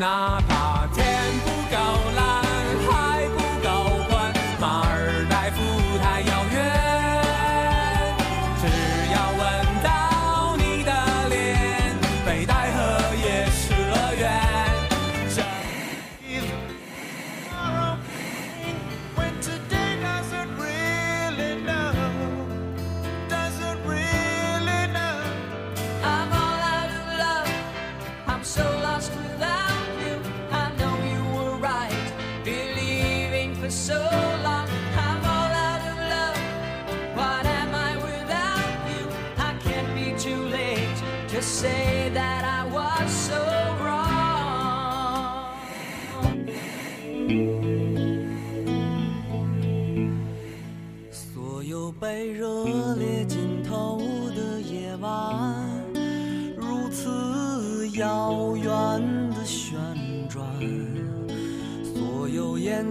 哪怕天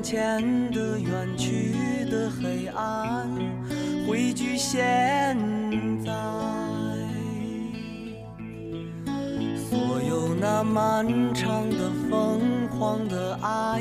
前的远去的黑暗，汇聚现在。所有那漫长的疯狂的爱，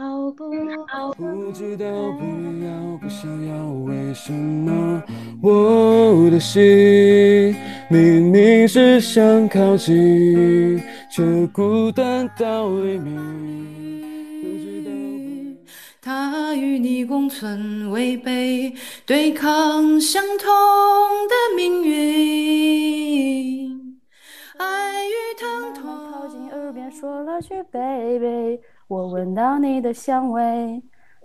人毫不不知道，不要，不想要，为什么我的心明明是想靠近，却孤单到黎明。不知道。他与你共存违背，对抗相同的命运，爱与疼痛。靠近耳边说了句 baby，我闻到你的香味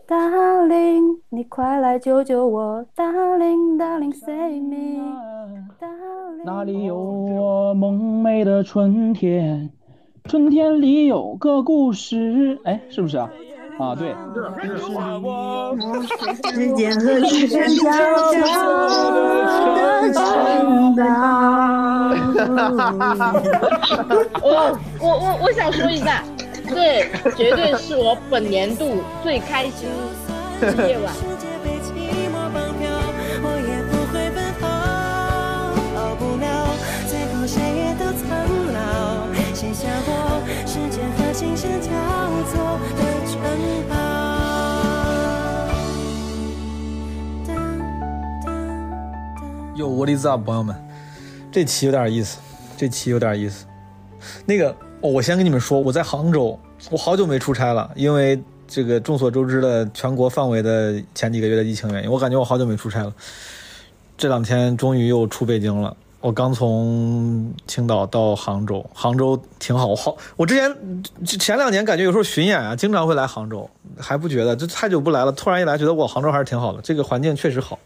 ，darling，你快来救救我，darling，darling，save me，darling。哪里有我梦寐的春天？春天里有个故事，哎，是不是啊？啊，对，时间和时间交错的城堡。我我我我想说一下，这绝对是我本年度最开心的夜晚。世界被寂寞绑票，我，的城堡。有 What is up，朋友们？这期有点意思，这期有点意思。那个，我先跟你们说，我在杭州，我好久没出差了，因为这个众所周知的全国范围的前几个月的疫情原因，我感觉我好久没出差了。这两天终于又出北京了。我刚从青岛到杭州，杭州挺好。我好，我之前前两年感觉有时候巡演啊，经常会来杭州，还不觉得，这太久不来了，突然一来，觉得哇，杭州还是挺好的，这个环境确实好。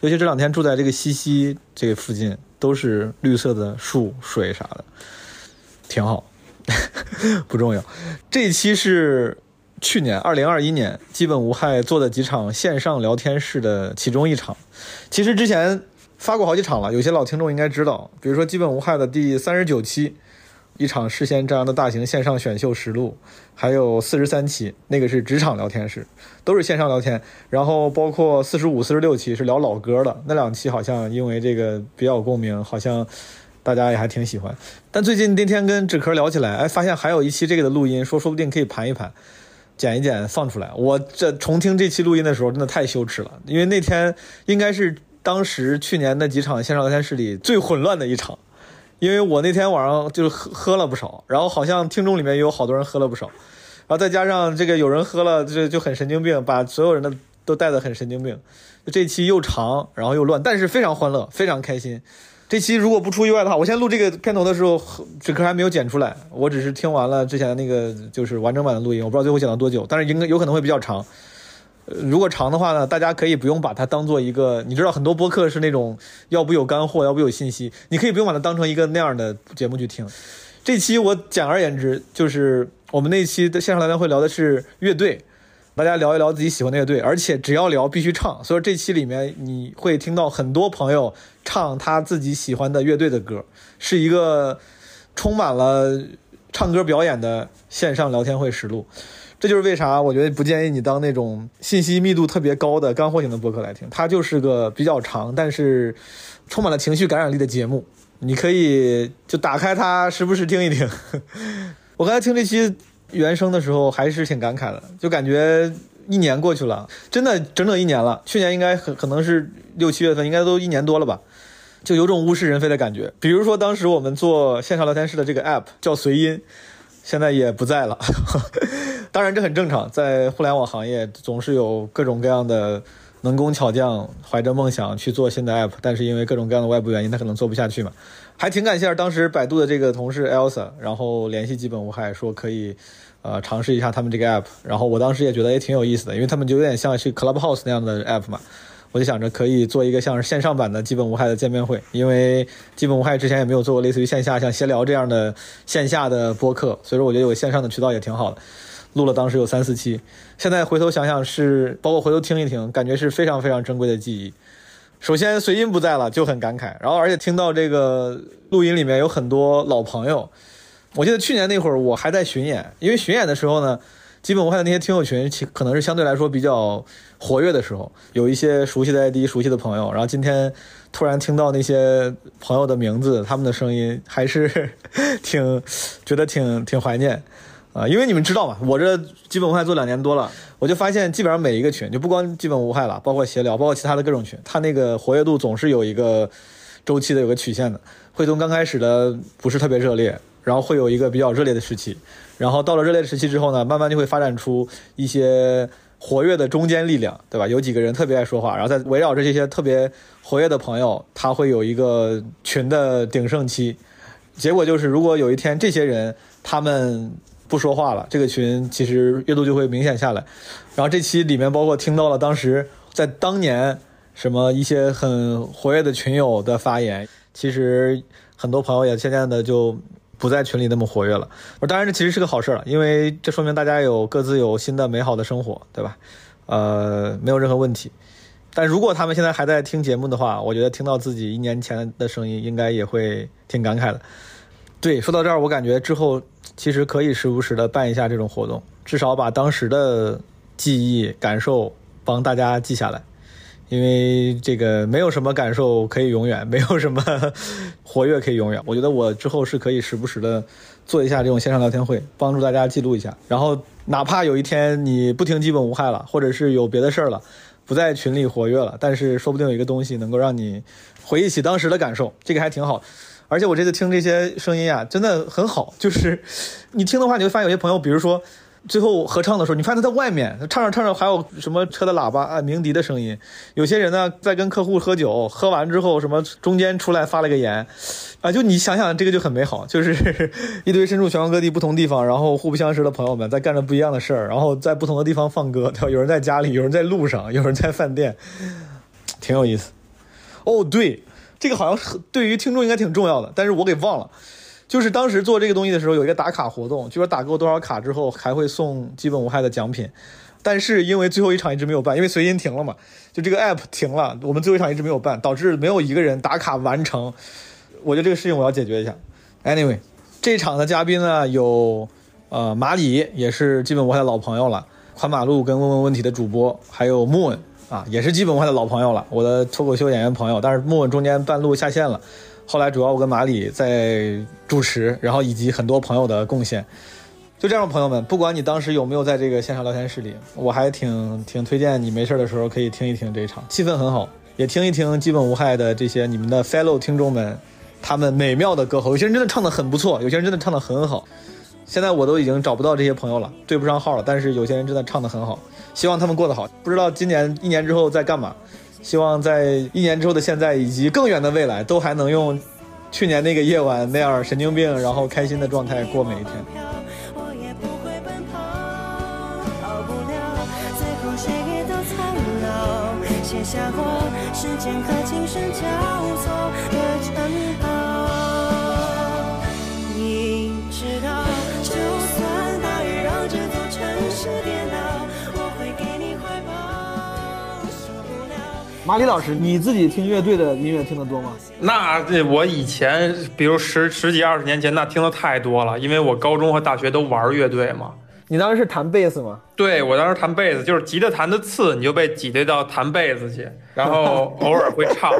尤其这两天住在这个西溪这个附近，都是绿色的树、水啥的，挺好。不重要。这一期是去年二零二一年基本无害做的几场线上聊天室的其中一场。其实之前发过好几场了，有些老听众应该知道，比如说基本无害的第三十九期，一场事先张扬的大型线上选秀实录，还有四十三期，那个是职场聊天室，都是线上聊天。然后包括四十五、四十六期是聊老歌的，那两期好像因为这个比较共鸣，好像大家也还挺喜欢。但最近那天跟纸壳聊起来，哎，发现还有一期这个的录音，说说不定可以盘一盘。剪一剪放出来。我这重听这期录音的时候，真的太羞耻了，因为那天应该是当时去年那几场线上聊天室里最混乱的一场，因为我那天晚上就是喝喝了不少，然后好像听众里面也有好多人喝了不少，然后再加上这个有人喝了就就很神经病，把所有人的都带得很神经病。这期又长，然后又乱，但是非常欢乐，非常开心。这期如果不出意外的话，我现在录这个片头的时候，这歌还没有剪出来，我只是听完了之前那个就是完整版的录音，我不知道最后剪到多久，但是应该有可能会比较长。如果长的话呢，大家可以不用把它当做一个，你知道很多播客是那种要不有干货，要不有信息，你可以不用把它当成一个那样的节目去听。这期我简而言之，就是我们那期的线上聊天会聊的是乐队，大家聊一聊自己喜欢的乐队，而且只要聊必须唱，所以这期里面你会听到很多朋友唱他自己喜欢的乐队的歌，是一个充满了唱歌表演的线上聊天会实录。这就是为啥我觉得不建议你当那种信息密度特别高的干货型的播客来听，它就是个比较长，但是充满了情绪感染力的节目。你可以就打开它，时不时听一听。我刚才听这期原声的时候，还是挺感慨的，就感觉一年过去了，真的整整一年了。去年应该很可能是六七月份，应该都一年多了吧，就有种物是人非的感觉。比如说当时我们做线上聊天室的这个 app 叫随音，现在也不在了。当然这很正常，在互联网行业总是有各种各样的能工巧匠怀着梦想去做新的 app，但是因为各种各样的外部原因，他可能做不下去嘛。还挺感谢当时百度的这个同事 Elsa，然后联系基本无害说可以，呃，尝试一下他们这个 app。然后我当时也觉得也挺有意思的，因为他们就有点像是 Clubhouse 那样的 app 嘛。我就想着可以做一个像是线上版的基本无害的见面会，因为基本无害之前也没有做过类似于线下像闲聊这样的线下的播客，所以说我觉得有个线上的渠道也挺好的。录了当时有三四期，现在回头想想是，包括回头听一听，感觉是非常非常珍贵的记忆。首先随音不在了，就很感慨，然后而且听到这个录音里面有很多老朋友。我记得去年那会儿我还在巡演，因为巡演的时候呢，基本我看那些听友群其可能是相对来说比较活跃的时候，有一些熟悉的 ID、熟悉的朋友。然后今天突然听到那些朋友的名字、他们的声音，还是挺觉得挺挺怀念。啊，因为你们知道嘛，我这基本无害做两年多了，我就发现基本上每一个群，就不光基本无害了，包括闲聊，包括其他的各种群，它那个活跃度总是有一个周期的，有个曲线的，会从刚开始的不是特别热烈，然后会有一个比较热烈的时期，然后到了热烈的时期之后呢，慢慢就会发展出一些活跃的中间力量，对吧？有几个人特别爱说话，然后再围绕着这些特别活跃的朋友，他会有一个群的鼎盛期，结果就是如果有一天这些人他们不说话了，这个群其实阅读就会明显下来。然后这期里面包括听到了当时在当年什么一些很活跃的群友的发言，其实很多朋友也渐渐的就不在群里那么活跃了。当然这其实是个好事了，因为这说明大家有各自有新的美好的生活，对吧？呃，没有任何问题。但如果他们现在还在听节目的话，我觉得听到自己一年前的声音，应该也会挺感慨的。对，说到这儿，我感觉之后其实可以时不时的办一下这种活动，至少把当时的记忆、感受帮大家记下来，因为这个没有什么感受可以永远，没有什么活跃可以永远。我觉得我之后是可以时不时的做一下这种线上聊天会，帮助大家记录一下。然后哪怕有一天你不听基本无害了，或者是有别的事儿了，不在群里活跃了，但是说不定有一个东西能够让你回忆起当时的感受，这个还挺好。而且我这次听这些声音啊，真的很好。就是你听的话，你会发现有些朋友，比如说最后合唱的时候，你发现他在外面他唱着唱着，还有什么车的喇叭啊、鸣笛的声音。有些人呢在跟客户喝酒，喝完之后什么中间出来发了个言，啊，就你想想这个就很美好，就是 一堆身处全国各地不同地方，然后互不相识的朋友们在干着不一样的事儿，然后在不同的地方放歌，对吧？有人在家里，有人在路上，有人在饭店，挺有意思。哦，对。这个好像对于听众应该挺重要的，但是我给忘了。就是当时做这个东西的时候，有一个打卡活动，就说打够多少卡之后还会送基本无害的奖品。但是因为最后一场一直没有办，因为随音停了嘛，就这个 app 停了，我们最后一场一直没有办，导致没有一个人打卡完成。我觉得这个事情我要解决一下。Anyway，这场的嘉宾呢有呃马里，也是基本无害的老朋友了，宽马路跟问问问题的主播，还有木问啊，也是基本无害的老朋友了，我的脱口秀演员朋友。但是木问中间半路下线了，后来主要我跟马里在主持，然后以及很多朋友的贡献。就这样，朋友们，不管你当时有没有在这个线上聊天室里，我还挺挺推荐你没事的时候可以听一听这一场，气氛很好，也听一听基本无害的这些你们的 fellow 听众们，他们美妙的歌喉，有些人真的唱的很不错，有些人真的唱的很好。现在我都已经找不到这些朋友了，对不上号了，但是有些人真的唱的很好，希望他们过得好。不知道今年一年之后在干嘛，希望在一年之后的现在以及更远的未来，都还能用去年那个夜晚那样神经病然后开心的状态过每一天。马里老师，你自己听乐队的音乐听得多吗？那这我以前，比如十十几二十年前，那听的太多了，因为我高中和大学都玩乐队嘛。你当时是弹贝斯吗？对我当时弹贝斯，就是吉他弹的次，你就被挤兑到弹贝斯去，然后偶尔会唱，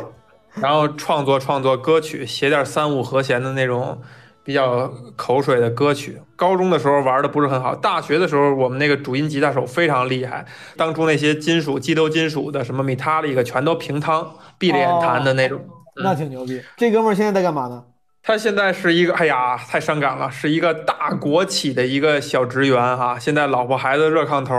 然后创作创作歌曲，写点三五和弦的那种比较口水的歌曲。高中的时候玩的不是很好，大学的时候我们那个主音吉他手非常厉害，当初那些金属激流金属的什么米塔里克全都平汤闭着眼弹的那种。那挺牛逼。这哥们儿现在在干嘛呢？他现在是一个，哎呀，太伤感了，是一个大国企的一个小职员哈。现在老婆孩子热炕头，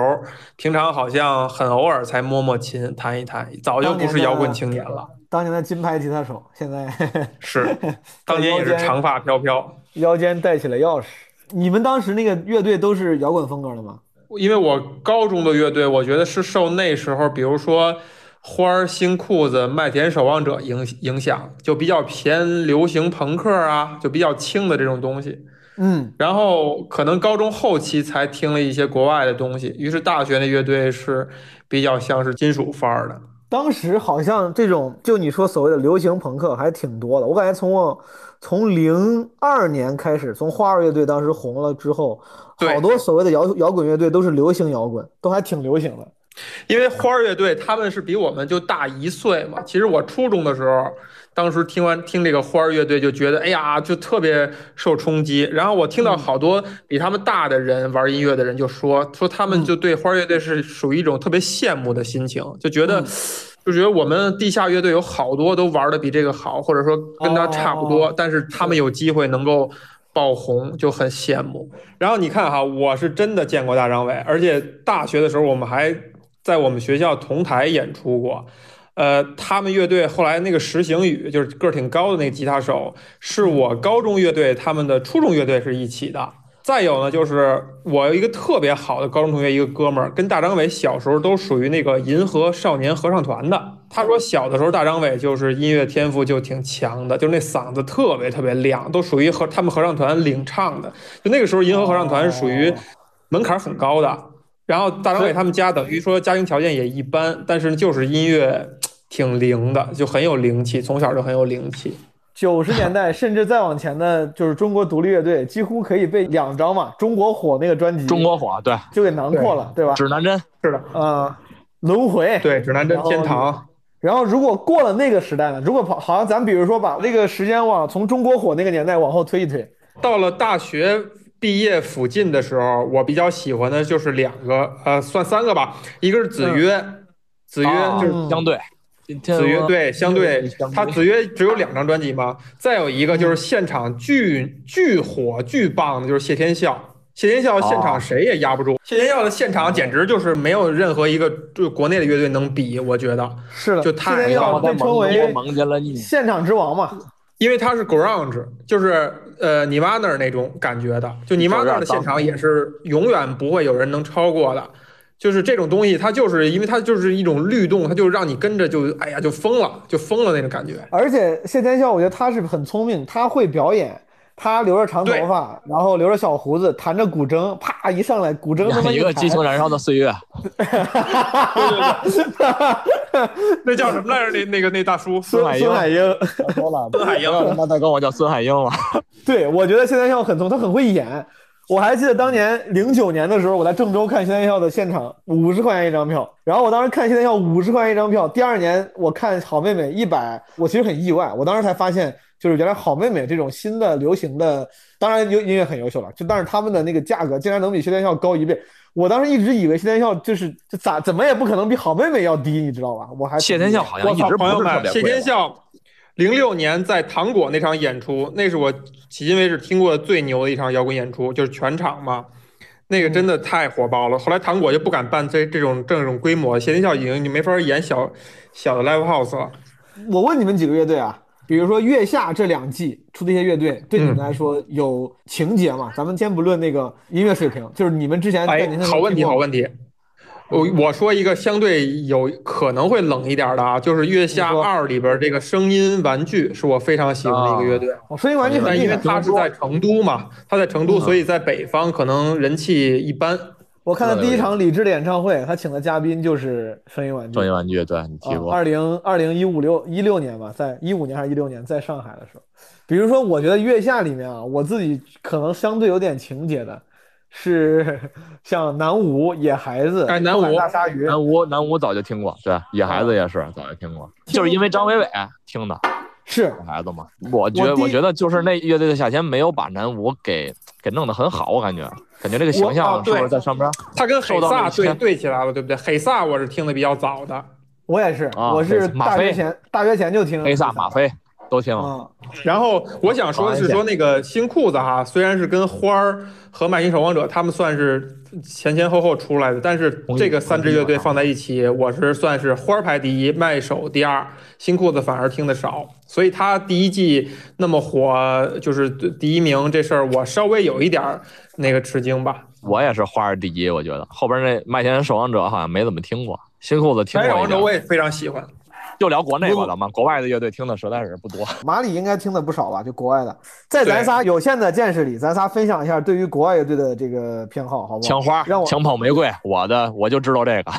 平常好像很偶尔才摸摸琴，弹一弹，早就不是摇滚青年了。当年的金牌吉他手，现在 是，当年也是长发飘飘，腰间带起了钥匙。你们当时那个乐队都是摇滚风格的吗？因为我高中的乐队，我觉得是受那时候，比如说。花儿、新裤子、麦田守望者影影响就比较偏流行朋克啊，就比较轻的这种东西。嗯，然后可能高中后期才听了一些国外的东西，于是大学的乐队是比较像是金属范儿的。当时好像这种就你说所谓的流行朋克还挺多的，我感觉从我从零二年开始，从花儿乐队当时红了之后，好多所谓的摇摇滚乐队都是流行摇滚，都还挺流行的。因为花儿乐队他们是比我们就大一岁嘛，其实我初中的时候，当时听完听这个花儿乐队就觉得，哎呀，就特别受冲击。然后我听到好多比他们大的人玩音乐的人就说，说他们就对花儿乐队是属于一种特别羡慕的心情，就觉得，就觉得我们地下乐队有好多都玩的比这个好，或者说跟他差不多，但是他们有机会能够。爆红就很羡慕，然后你看哈，我是真的见过大张伟，而且大学的时候我们还在我们学校同台演出过。呃，他们乐队后来那个石行宇就是个儿挺高的那个吉他手，是我高中乐队他们的初中乐队是一起的。再有呢，就是我有一个特别好的高中同学，一个哥们儿，跟大张伟小时候都属于那个银河少年合唱团的。他说小的时候大张伟就是音乐天赋就挺强的，就是那嗓子特别特别亮，都属于和他们合唱团领唱的。就那个时候银河合唱团属于门槛很高的。然后大张伟他们家等于说家庭条件也一般，但是就是音乐挺灵的，就很有灵气，从小就很有灵气。九十年代甚至再往前的，就是中国独立乐队，几乎可以被两张嘛，《中国火》那个专辑，中国火对，就给囊括了，对吧？指南针是的，啊，轮回对，指南针天堂。然后如果过了那个时代呢？如果跑，好像咱比如说把那个时间往从中国火那个年代往后推一推，到了大学毕业附近的时候，我比较喜欢的就是两个，呃，算三个吧，一个是子曰，子曰就是相对。子曰对，相对他子曰只有两张专辑吗？再有一个就是现场巨巨火巨棒的，就是谢天笑。谢天笑现场谁也压不住，谢天笑的现场简直就是没有任何一个就国内的乐队能比，我觉得。是的，就太棒了。被称为现场之王嘛，因为他是 grunge，就是呃尼玛那儿那种感觉的，就尼玛那儿的现场也是永远不会有人能超过的。就是这种东西，它就是因为它就是一种律动，它就让你跟着就哎呀就疯了，就疯了那种感觉。而且谢天笑，我觉得他是很聪明，他会表演，他留着长头发，然后留着小胡子，弹着古筝，啪一上来，古筝 他妈一个激情燃烧的岁月，那叫什么来着？那那个那大叔。孙海英。孙海英，说了，孙海英，那他管我叫孙海英了。对，我觉得现在像很聪，他很会演。我还记得当年零九年的时候，我在郑州看谢天笑的现场，五十块钱一张票。然后我当时看谢天笑五十块钱一张票，第二年我看好妹妹一百，我其实很意外。我当时才发现，就是原来好妹妹这种新的流行的，当然优音乐很优秀了，就但是他们的那个价格竟然能比谢天笑高一倍。我当时一直以为谢天笑就是就咋怎么也不可能比好妹妹要低，你知道吧？我还谢天笑好像一直不朋友是特别们，谢天笑零六年在糖果那场演出，那是我迄今为止听过最牛的一场摇滚演出，就是全场嘛，那个真的太火爆了。后来糖果就不敢办这这种这种规模，谢天笑已经你没法演小小的 live house 了。我问你们几个乐队啊，比如说月下这两季出的一些乐队，对你们来说有情节吗？咱们先不论那个音乐水平，就是你们之前好问题，好问题。我我说一个相对有可能会冷一点的啊，就是《月下二》里边这个声音玩具是我非常喜欢的一个乐队。哦，声音玩具很但因为厉害。它是在成都嘛，他在成都，所以在北方可能人气一般。我看的第一场李志的演唱会，他请的嘉宾就是声音玩具。声音玩具，对你提过。二零二零一五六一六年吧，在一五年还是一六年，在上海的时候，比如说，我觉得月下里面啊，我自己可能相对有点情节的，是像南无、野孩子、哎南无大鲨鱼、南无南无早就听过，对，野孩子也是早就听过，就是因为张伟伟听的是野孩子嘛。我觉我我觉得就是那乐队的夏天没有把南无给给弄得很好，我感觉感觉这个形象是不对是在上边？他跟受黑撒对对起来了，对不对？黑撒我是听的比较早的，我也是，啊我是马飞大学前大学前就听黑撒、马飞都听。啊，然后我想说的是说那个新裤子哈，虽然是跟花儿和麦田守望者他们算是前前后后出来的，但是这个三支乐队放在一起，我是算是花儿排第一，麦手第二，新裤子反而听的少，所以他第一季那么火，就是第一名这事儿，我稍微有一点儿那个吃惊吧。我也是花儿第一，我觉得后边那麦田守望者好像没怎么听过，新裤子听麦守。望者我也非常喜欢，就聊国内吧，咱们国外的乐队听的实在是不多。马里应该听的不少吧？就国外的，在咱仨有限的见识里，咱仨分享一下对于国外乐队的这个偏好，好不好？枪花让我、枪炮玫瑰，我的我就知道这个，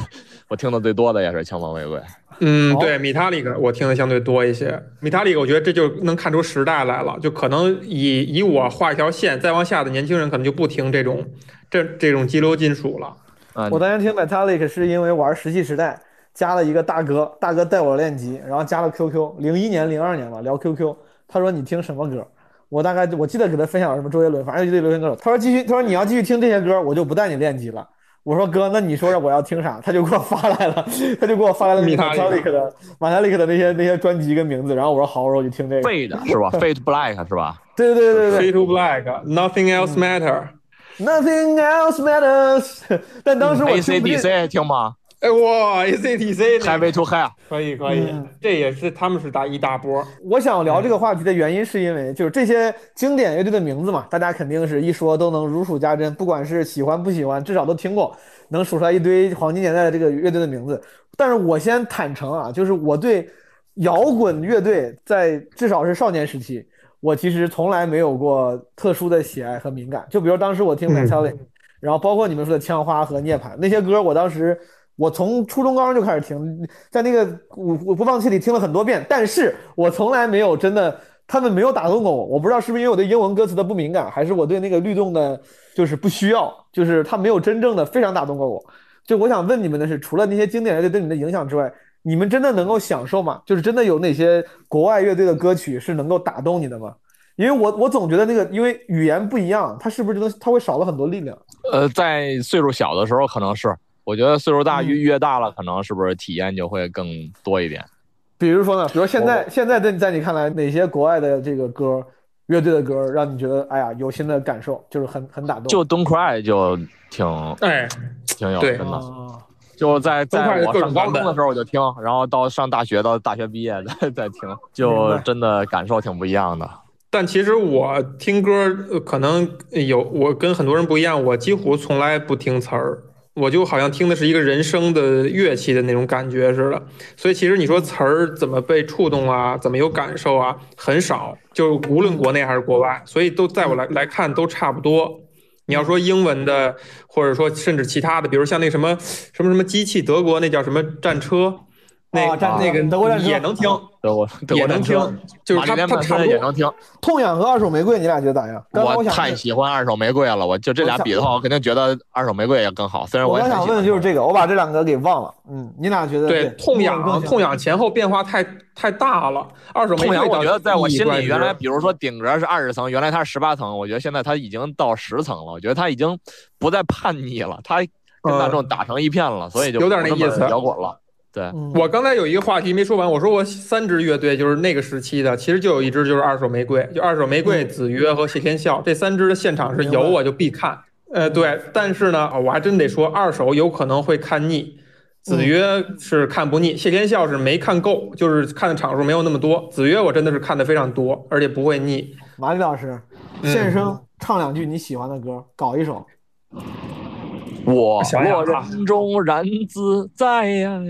我听的最多的也是枪炮玫瑰。嗯，对，米塔里克我听的相对多一些。米塔里克，我觉得这就能看出时代来了，就可能以以我画一条线，再往下的年轻人可能就不听这种这这种激流金属了。嗯我当年听 Metallic 是因为玩石器时代，加了一个大哥，大哥带我练级，然后加了 QQ，零一年、零二年吧，聊 QQ，他说你听什么歌？我大概我记得给他分享了什么周杰伦，反正一堆流行歌手。他说继续，他说你要继续听这些歌，我就不带你练级了。我说哥，那你说说我要听啥？他就给我发来了，他就给我发来了米塔里克的 Metallic 的那些那些专辑跟名字，然后我说好，我说我就听这个。Fade 是吧？Fade Black 是吧？对对对对 Fade 对 to Black，Nothing Else Matter。，Nothing else matters。但当时我听不进 ACDC 听吗哎哇，ACTC 那个？Highway to Hell 可以可以嗯，这也是他们是大一大波。我想聊这个话题的原因，是因为就是这些经典乐队的名字嘛，大家肯定是一说都能如数家珍，不管是喜欢不喜欢，至少都听过，能数出来一堆黄金年代的这个乐队的名字。但是我先坦诚啊，就是我对摇滚乐队在至少是少年时期，我其实从来没有过特殊的喜爱和敏感。就比如当时我听 Metallic，、然后包括你们说的枪花和涅槃那些歌，我当时我从初中高中就开始听，在那个我我播放器里听了很多遍，但是我从来没有真的，他们没有打动过我。我不知道是不是因为我对英文歌词的不敏感，还是我对那个律动的，就是不需要，就是他没有真正的非常打动过我。就我想问你们的是，除了那些经典乐队对你的影响之外，你们真的能够享受吗？就是真的有哪些国外乐队的歌曲是能够打动你的吗？因为我我总觉得那个，因为语言不一样，它是不是真的它会少了很多力量？呃，在岁数小的时候可能是，我觉得岁数大嗯越越大了，可能是不是体验就会更多一点。比如说呢，比如现在现在在在你看来，哪些国外的这个歌，乐队的歌，让你觉得哎呀有新的感受，就是很很打动？就 Don't Cry 就挺哎，挺有对真的。啊，就在在各种我上高中的时候我就听，然后到上大学到大学毕业再再 听，就真的感受挺不一样的。但其实我听歌呃可能有我跟很多人不一样，我几乎从来不听词儿，我就好像听的是一个人声的乐器的那种感觉似的。所以其实你说词儿怎么被触动啊，怎么有感受啊，很少，就无论国内还是国外，所以都在我来来看都差不多。你要说英文的，或者说甚至其他的，比如像那什么什么什么机器，德国那叫什么战车，那、啊战那个德国战车也能听，德国德也能国战车听，就是玛丽莲梦它它差不多也能听。痛痒和二手玫瑰，你俩觉得咋样？刚刚我想太喜欢二手玫瑰了，我就这俩比的话，我肯定觉得二手玫瑰也更好。虽然我刚想问的就是这个，我把这两个给忘了。嗯，你俩觉得对痛更痒像痛痒前后变化太太大了。二手玫，瑰我觉得在我心里，原来比如说顶格是二十层，原来它是十八层，我觉得现在它已经到十层了。我觉得它已经不再叛逆了，它跟大众打成一片了，所以就有点那意思摇滚了。对，我刚才有一个话题没说完，我说我三支乐队就是那个时期的，其实就有一支就是二手玫瑰，就二手玫瑰、子曰和谢天笑这三支的现场是有我就必看。呃，对，但是呢，我还真得说，二手有可能会看腻，子曰是看不腻，谢天笑是没看够，就是看的场数没有那么多。子曰我真的是看的非常多，而且不会腻。马丽老师，嗯现声唱两句你喜欢的歌，搞一首。我想想啊落人中然自在呀。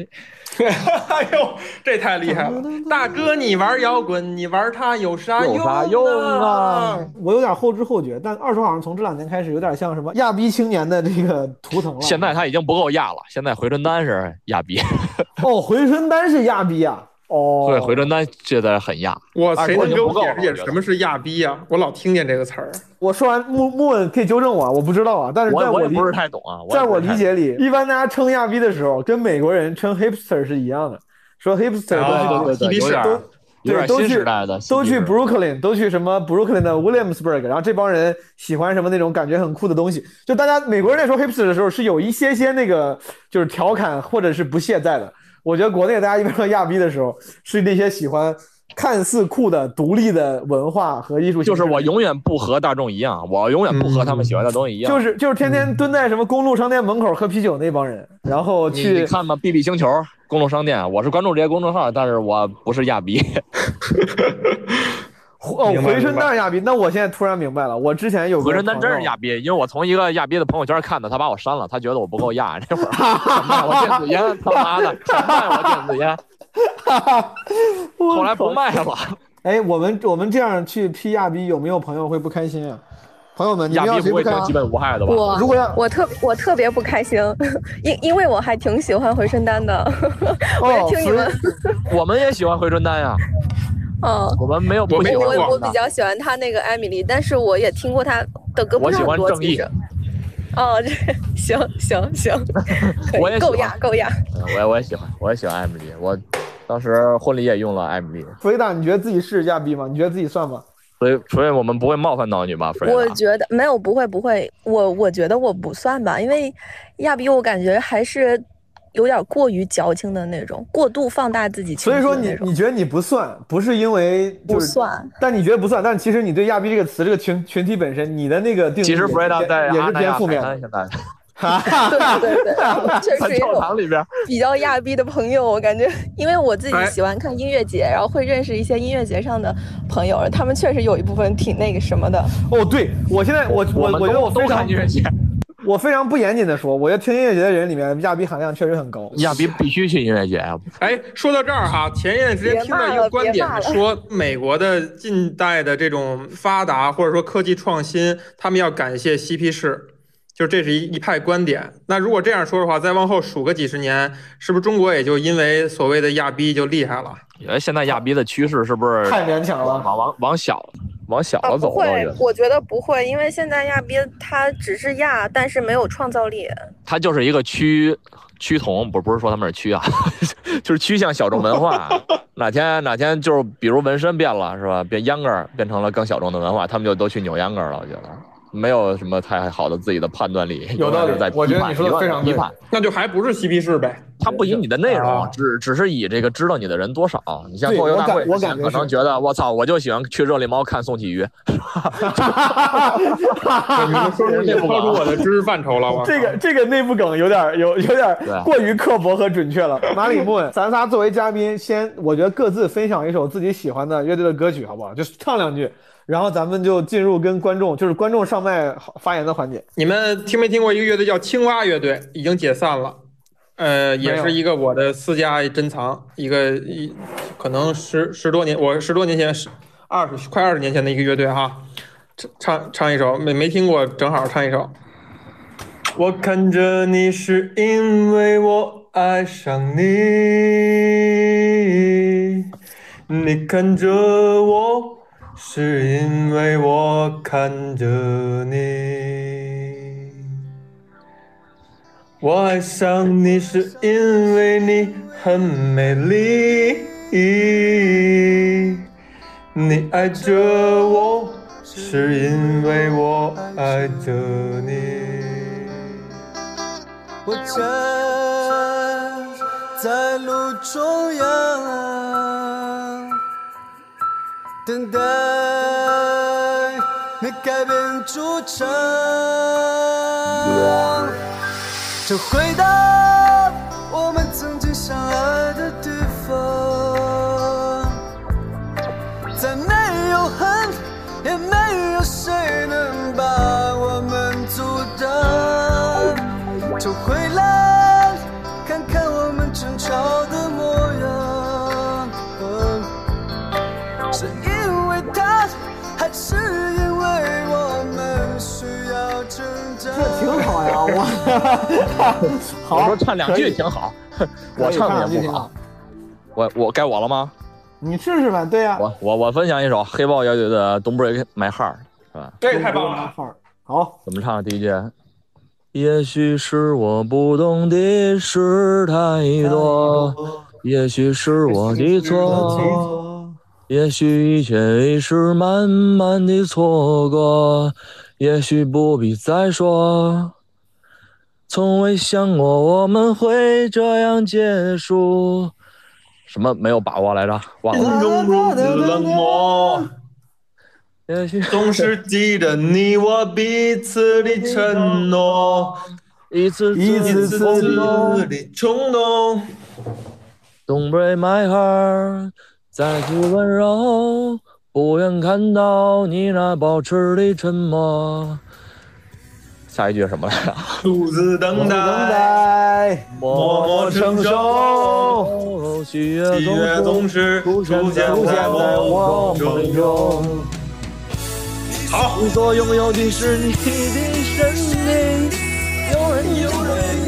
哎呦，这太厉害了！大哥，你玩摇滚，你玩它有啥用啊？我有点后知后觉，但二手好像从这两年开始有点像什么亚逼青年的这个图腾了。现在它已经不够亚了，现在回春丹是亚逼，哦，回春丹是亚逼啊。哦，对，回春丹觉得很亚。我谁能给我解释解释释什么是亚逼呀？我老听见这个词儿。我说完木木问可以纠正我啊，我不知道啊，但是在理我我也不是太懂啊我也在我理解里，一般大家称亚逼的时候，跟美国人称 hipster 是一样的，说 hipster 都去啊对对对都对都去时代的都去 Brooklyn，都去什么 Brooklyn 的 Williamsburg，然后这帮人喜欢什么那种感觉很酷的东西，就大家美国人在说 hipster 的时候是有一些些那个就是调侃或者是不屑在的。我觉得国内大家一般说亚逼的时候，是那些喜欢看似酷的独立的文化和艺术，就是我永远不和大众一样，我永远不和他们喜欢的东西一样。就是就是天天蹲在什么公路商店门口喝啤酒那帮人，然后去你看嘛，B B 星球公路商店，我是关注这些公众号，但是我不是亚逼。哦，回春丹是亚逼，那我现在突然明白了，我之前有个回春丹真是亚逼，因为我从一个亚逼的朋友圈看的，他把我删了，他觉得我不够亚。那会儿 我电子烟，他妈的想卖我电子烟，后来不卖了。哎，我们我们这样去批亚逼，有没有朋友会不开心啊？朋友们，你们要亚逼谁开心？不会得基本无害的吧？我如果要我特我特别不开心，因因为我还挺喜欢回春丹的，我也听你们，我们也喜欢回春丹呀，嗯，我们没有不喜我我我比较喜欢他那个艾米丽，但是我也听过他的歌不我喜是很多，欢正义其实。哦，这行行行，够 我也喜欢雅够雅。嗯我也我也喜欢，我也喜欢艾米丽，我当时婚礼也用了艾米丽，弗雷达，你觉得自己是亚逼吗？你觉得自己算吗？所以所以我们不会冒犯到你吧？弗雷我，觉得没有不会不会，我我觉得我不算吧，因为亚比我感觉还是有点过于矫情的那种，过度放大自己情所以说。你你觉得你不算，不是因为就是不算，但你觉得不算，但其实你对亚逼这个词这个群群体本身，你的那个定义其实也是偏负面的。海滩现在 对对对，确在教实有堂里边。比较亚逼的朋友，我感觉，因为我自己哎喜欢看音乐节，然后会认识一些音乐节上的朋友，他们确实有一部分挺那个什么的。哦，对我现在我我我觉得我非常节，我非常不严谨的说，我觉得听音乐节的人里面亚比含量确实很高。亚比必须去音乐节啊！哎，说到这儿哈，前一段时间听到一个观点说，美国的近代的这种发达或者说科技创新，他们要感谢嬉皮士，就这是一一派观点。那如果这样说的话，再往后数个几十年，是不是中国也就因为所谓的亚逼就厉害了？哎，现在亚逼的趋势是不是太勉强了？往往往小往小了走不会觉得，我觉得不会，因为现在亚逼他只是亚，但是没有创造力。它就是一个趋趋同，不不是说他们是趋啊，就是趋向小众文化。哪天哪天就是比如纹身变了是吧？变秧歌儿变成了更小众的文化，他们就都去扭秧歌儿了。我觉得没有什么太好的自己的判断力，有道理在批判我觉得你说的非常对批判。那就还不是嬉皮士呗？他不以你的内容啊，只只是以这个知道你的人多少。你像对脱口大我感会，我感觉可能觉得我操，我就喜欢去热力猫看宋启瑜，你们说出已经超出我的知识范畴了，我这个这个内部梗有点儿有有点过于刻薄和准确了。马里木，咱仨作为嘉宾，先我觉得各自分享一首自己喜欢的乐队的歌曲，好不好？就是唱两句，然后咱们就进入跟观众，就是观众上麦发言的环节。你们听没听过一个乐队叫青蛙乐队？已经解散了。呃，也是一个我的私家珍藏，一个一可能十十多年，我十多年前十二十快二十年前的一个乐队哈，唱唱唱一首，没没听过，正好唱一首。我看着你是因为我爱上你，你看着我是因为我看着你。我爱上你是因为你很美丽，你爱着我是因为我爱着你。我站在路中央，等待你改变主场，这回到我 好，我说唱两句挺好，我唱两的也不好句挺好。我我该我了吗？你试试吧，对呀、我我我分享一首黑豹乐队的《Don't Break My Heart》，是吧？这太棒了！好，怎么唱？第一句。也许是我不懂的事太多，也许是我的错，也许一切已是慢慢的错过，也许不必再说。从未想过我们会这样结束。什么没有把握来着？忘了。中如此冷漠，也许 总是记得你我彼此的承诺，一次一次次的冲动。Don't break my heart，再次温柔，不愿看到你那保持的沉默。下一句是什么来着？独自等等待，默默承受，喜喜悦总是出现出现在我我梦中。好，你所拥有的是你的生命，有人有人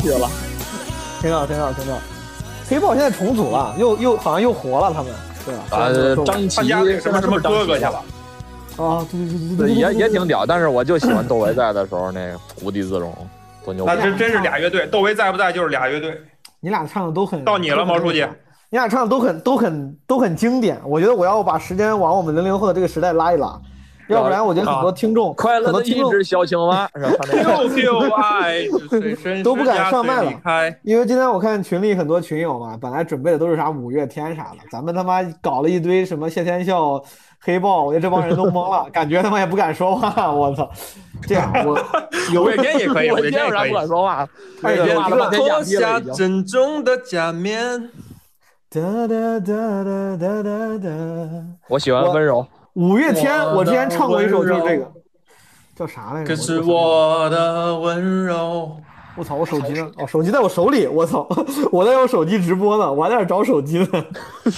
太好听了，挺好，挺好，挺好。黑豹现在重组了，又又好像又活了，他们对吧？啊，张琪什么什么哥哥去了。啊，对对对对对，也也挺屌，但是我就喜欢窦唯在的时候那个无地自容，多牛逼那！真真是俩乐队，窦唯在不在就是俩乐队。你俩唱的都很到你了，毛书记。你俩唱的都很都很都很经典。我觉得我要把时间往我们零零后的这个时代拉一拉，要不然我觉得很多听众，快乐的一很多听众只小青蛙 是吧？都不敢上麦了。因为今天我看群里很多群友嘛，本来准备的都是啥五月天啥的，咱们他妈搞了一堆什么谢天笑、黑豹，我觉得这帮人都懵了，感觉他妈也不敢说话。我操，这样我 五月天也可以，五我月天也可以天有啥不。敢说话？了脱下。沉重的假面。哒哒哒哒哒哒哒。我喜欢温柔，五月天，我之前唱过一首就是这个，叫啥来着？可是我的温柔我操，我手机呢？哦，手机在我手里，我操，我在用手机直播呢，我还在这找手机呢。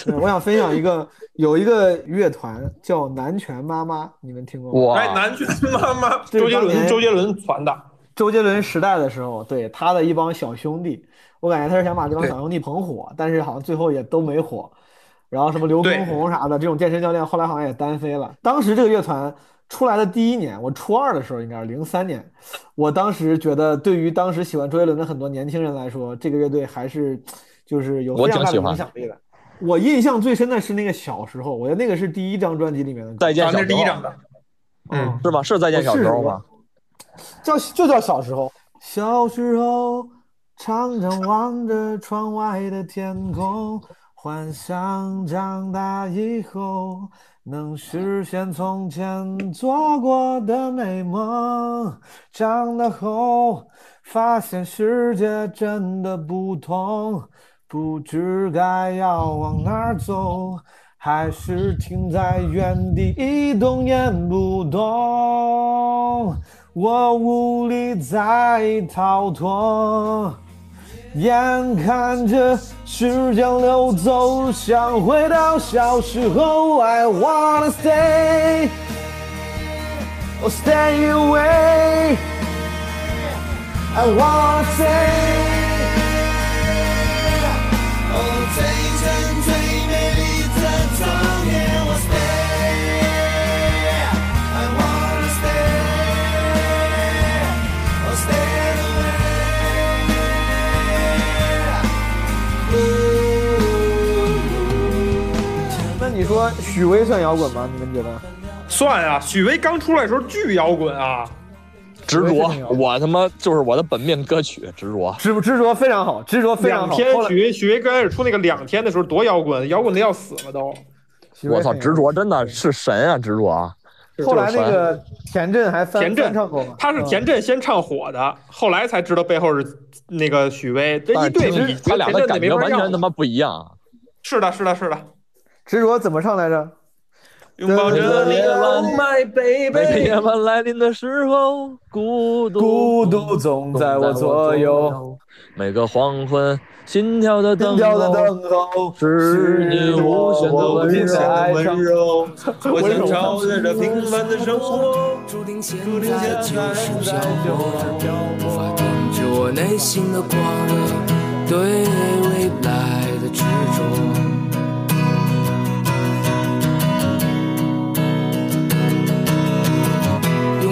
对 我想分享一个，有一个乐团叫南拳妈妈，你们听过吗？哎，南拳妈妈，周杰伦，周杰伦传的。周杰伦时代的时候，对他的一帮小兄弟，我感觉他是想把这帮小兄弟捧火，但是好像最后也都没火。然后什么刘畊宏啥的这种健身教练，后来好像也单飞了。当时这个乐团出来的第一年，我初二的时候，应该是零三年，我当时觉得，对于当时喜欢周杰伦的很多年轻人来说，这个乐队还是就是有非常大的我挺喜欢影响力的。我印象最深的是那个小时候，我觉得那个是第一张专辑里面的歌。再见小时候那是第一张的。嗯，是吗？是再见小时候我吗？叫就叫小时候。小时候，常常望着窗外的天空，幻想长大以后能实现从前做过的美梦。长大后，发现世界真的不同，不知该要往哪走。还是停在原地一动也不动，我无力再逃脱。眼看着时间流走，想回到小时候。I wanna stay, or stay away. I wanna stay. 说许巍算摇滚吗？你们觉得？算啊，许巍刚出来的时候巨摇滚啊，执着，我他妈就是我的本命歌曲，执着。执执着非常好，执着非常好。两天许巍许巍刚开始出那个两天的时候多摇滚，摇滚的要死了都。我操，执着真的是神啊，执着啊！后来那个田震还翻田震唱过吗？他是田震先唱火的，后来才知道背后是那个许巍。这一对比，他俩的感觉完全他妈不一样。是的，是的，是的。执着怎么唱来着？拥抱着你，Oh my 每个 baby。夜晚来临的时候，孤独孤独总在我左右，每个黄昏，心跳的等候，等候，是你无限的温柔。我想超越这平凡的生活，注定现在就是漂泊，无法停止我内心的狂热，对未来的执着。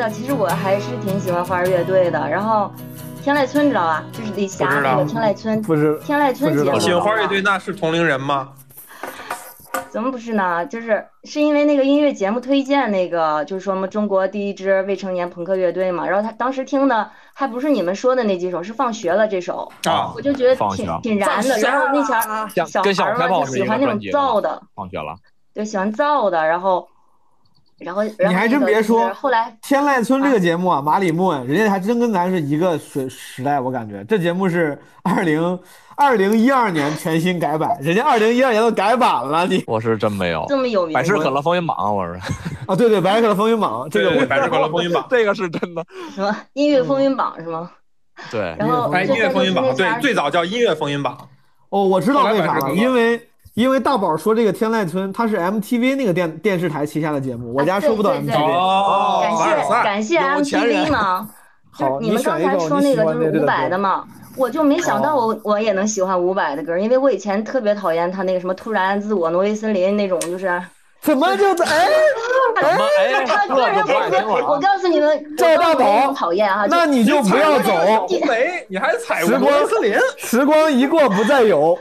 的其实我还是挺喜欢花儿乐队的，然后天籁村知道吧？就是李霞那个天籁村，天籁村节目你喜欢花儿乐队那是同龄人吗？怎么不是呢？就是是因为那个音乐节目推荐那个，就是说我们中国第一支未成年朋克乐队嘛。然后他当时听的还不是你们说的那几首，是放学了这首，啊我就觉得挺挺燃的。然后那前儿小跟小孩儿嘛就喜欢那种燥的，放学了。对，喜欢燥的。然后，然后然后你还真别说，后来天籁村这个节目啊，马里木人家还真跟咱是一个时时代，我感觉这节目是二零二零一二年全新改版，人家二零一二年都改版了，你我是真没有。这么有名百事可乐风云榜，我是。啊，对对，百事可乐风云榜，这个我百事可乐风云榜，这个是真的。什么音乐风云榜是吗？对，然后哎，音乐风云榜，对，最早叫音乐风云榜。哦，我知道为啥了，因为因为大宝说这个天籁村它是 MTV 那个电电视台旗下的节目，我家收不到 MTV。对。哦感谢感谢 MTV 人。嘛，就好你们刚才说那个就是伍佰的嘛，我就没想到我我也能喜欢伍佰的歌，因为我以前特别讨厌他那个什么突然自我挪威森林那种，就是。怎么就哎 哎他个人风格，我告诉你们，赵大宝讨厌哈，那你就不要走。没，你还踩时光森林？时光一过不再有。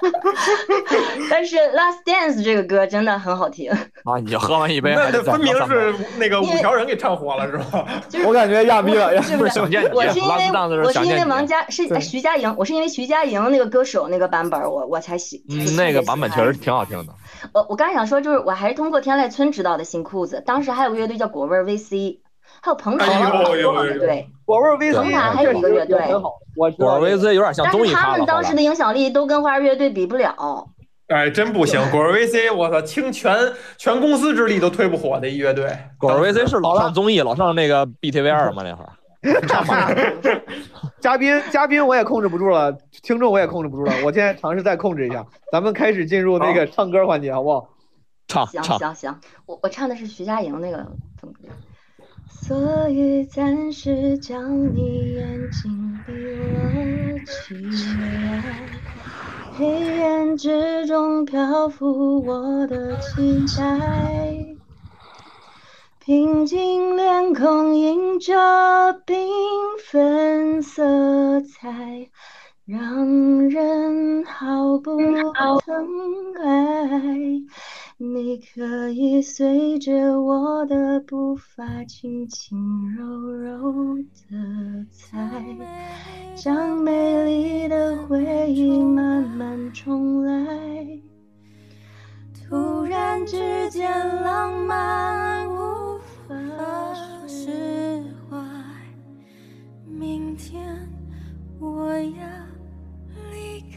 但是《Last Dance》这个歌真的很好听。啊，你就喝完一杯，那分明是那个五条人给唱火了是吧？我感觉亚逼了，不是想见你我是因为我是因为王佳是徐佳莹，我是因为徐佳莹那个歌手那个版本，我我才喜。嗯，那个版本确实挺好听的。我我刚想说，就是我还是通过天籁村知道的新裤子，当时还有个乐队叫果味 VC，还有彭坦哎呦呦呦乐队，果味儿 VC 彭坦还有一个乐队，很好，我果儿道这个 VC 有点像综艺咖了，后来们当时的影响力都跟花儿乐队比不了。哎，真不行，果儿 VC，我操，倾全全公司之力都推不火的一乐队。果儿 VC 是老上综艺，老上那个 BTV 二嘛那会儿。嘉宾嘉宾我也控制不住了，听众我也控制不住了，我现在尝试再控制一下，咱们开始进入那个唱歌环节，好不好？行唱行，行行，我我唱的是徐佳莹那个怎么歌？所以暂时将你眼睛闭了起来，黑暗之中漂浮我的期待，平静脸孔映着缤纷色彩，让人毫不疼爱。你可以随着我的步伐，轻轻柔柔的踩，将美丽的回忆慢慢重来。突然之间，浪漫无法释怀。明天我要离开。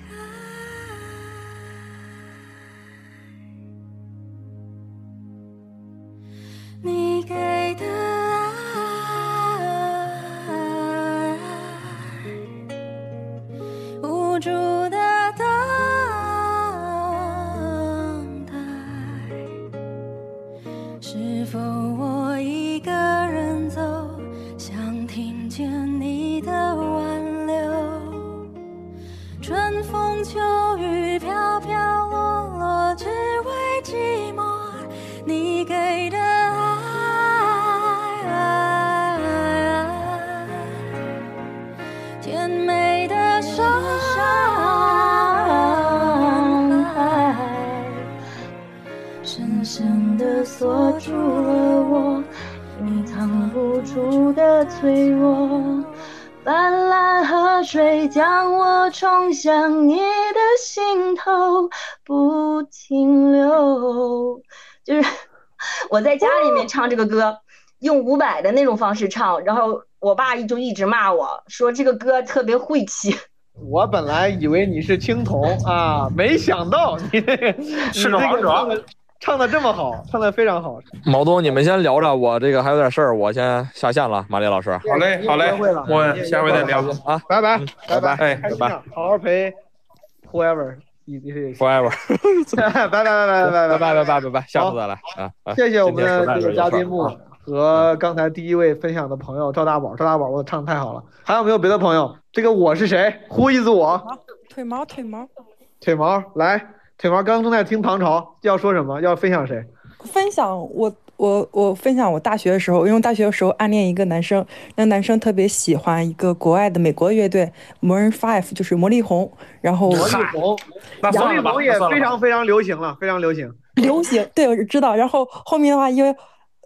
你给的爱，无助的等待，是否我一个人走，想听见你的挽留？春风秋锁住了我，隐藏不住的脆弱。泛滥河水将我冲向你的心头，不停留。就是我在家里面唱这个歌，用伍佰的那种方式唱，然后我爸就一直骂我说这个歌特别晦气。我本来以为你是青铜啊，没想到你这个是个王者唱的这么好，唱的非常好。毛东，你们先聊着，我这个还有点事儿，我先下线了。马丽老师，好嘞，好嘞，我下回再聊啊，拜拜，拜拜哎拜拜啊好好陪 whoever，你你是 forever，拜拜拜拜拜拜拜拜拜拜拜拜，下次再来啊！啊谢谢我们的这个嘉宾木和刚才第一位分享的朋友赵大宝，赵大宝，我唱的太好了。还有没有别的朋友？这个我是谁？Who is 我？腿毛腿毛，腿毛来，腿毛刚刚正在听唐朝，要说什么？要分享谁？分享我我我分享我大学的时候，因为大学的时候暗恋一个男生，那男生特别喜欢一个国外的美国乐队 Maroon Five，就是魔力红，然后魔力红，那魔力红也非常非常流行了，非常流行。流行，对，我知道。然后后面的话，因为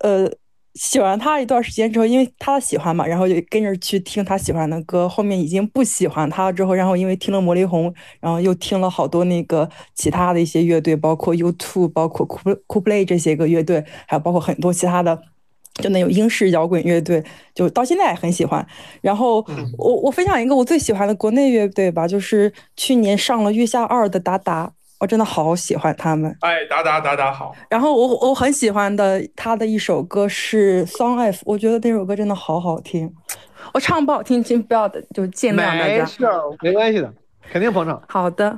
呃喜欢他一段时间之后，因为他喜欢嘛，然后就跟着去听他喜欢的歌。后面已经不喜欢他了之后，然后因为听了魔力红，然后又听了好多那个其他的一些乐队，包括 U2，包括 Cool Coolplay 这些个乐队，还有包括很多其他的。就那种英式摇滚乐队，就到现在也很喜欢。然后我我分享一个我最喜欢的国内乐队吧，就是去年上了《月下二》的达达，我真的好喜欢他们。哎，达达达达好，然后我我很喜欢的他的一首歌是《Song F》，我觉得那首歌真的好好听。我唱不好听，请不要的就见谅大家。没事儿，没关系的，肯定捧场。好的。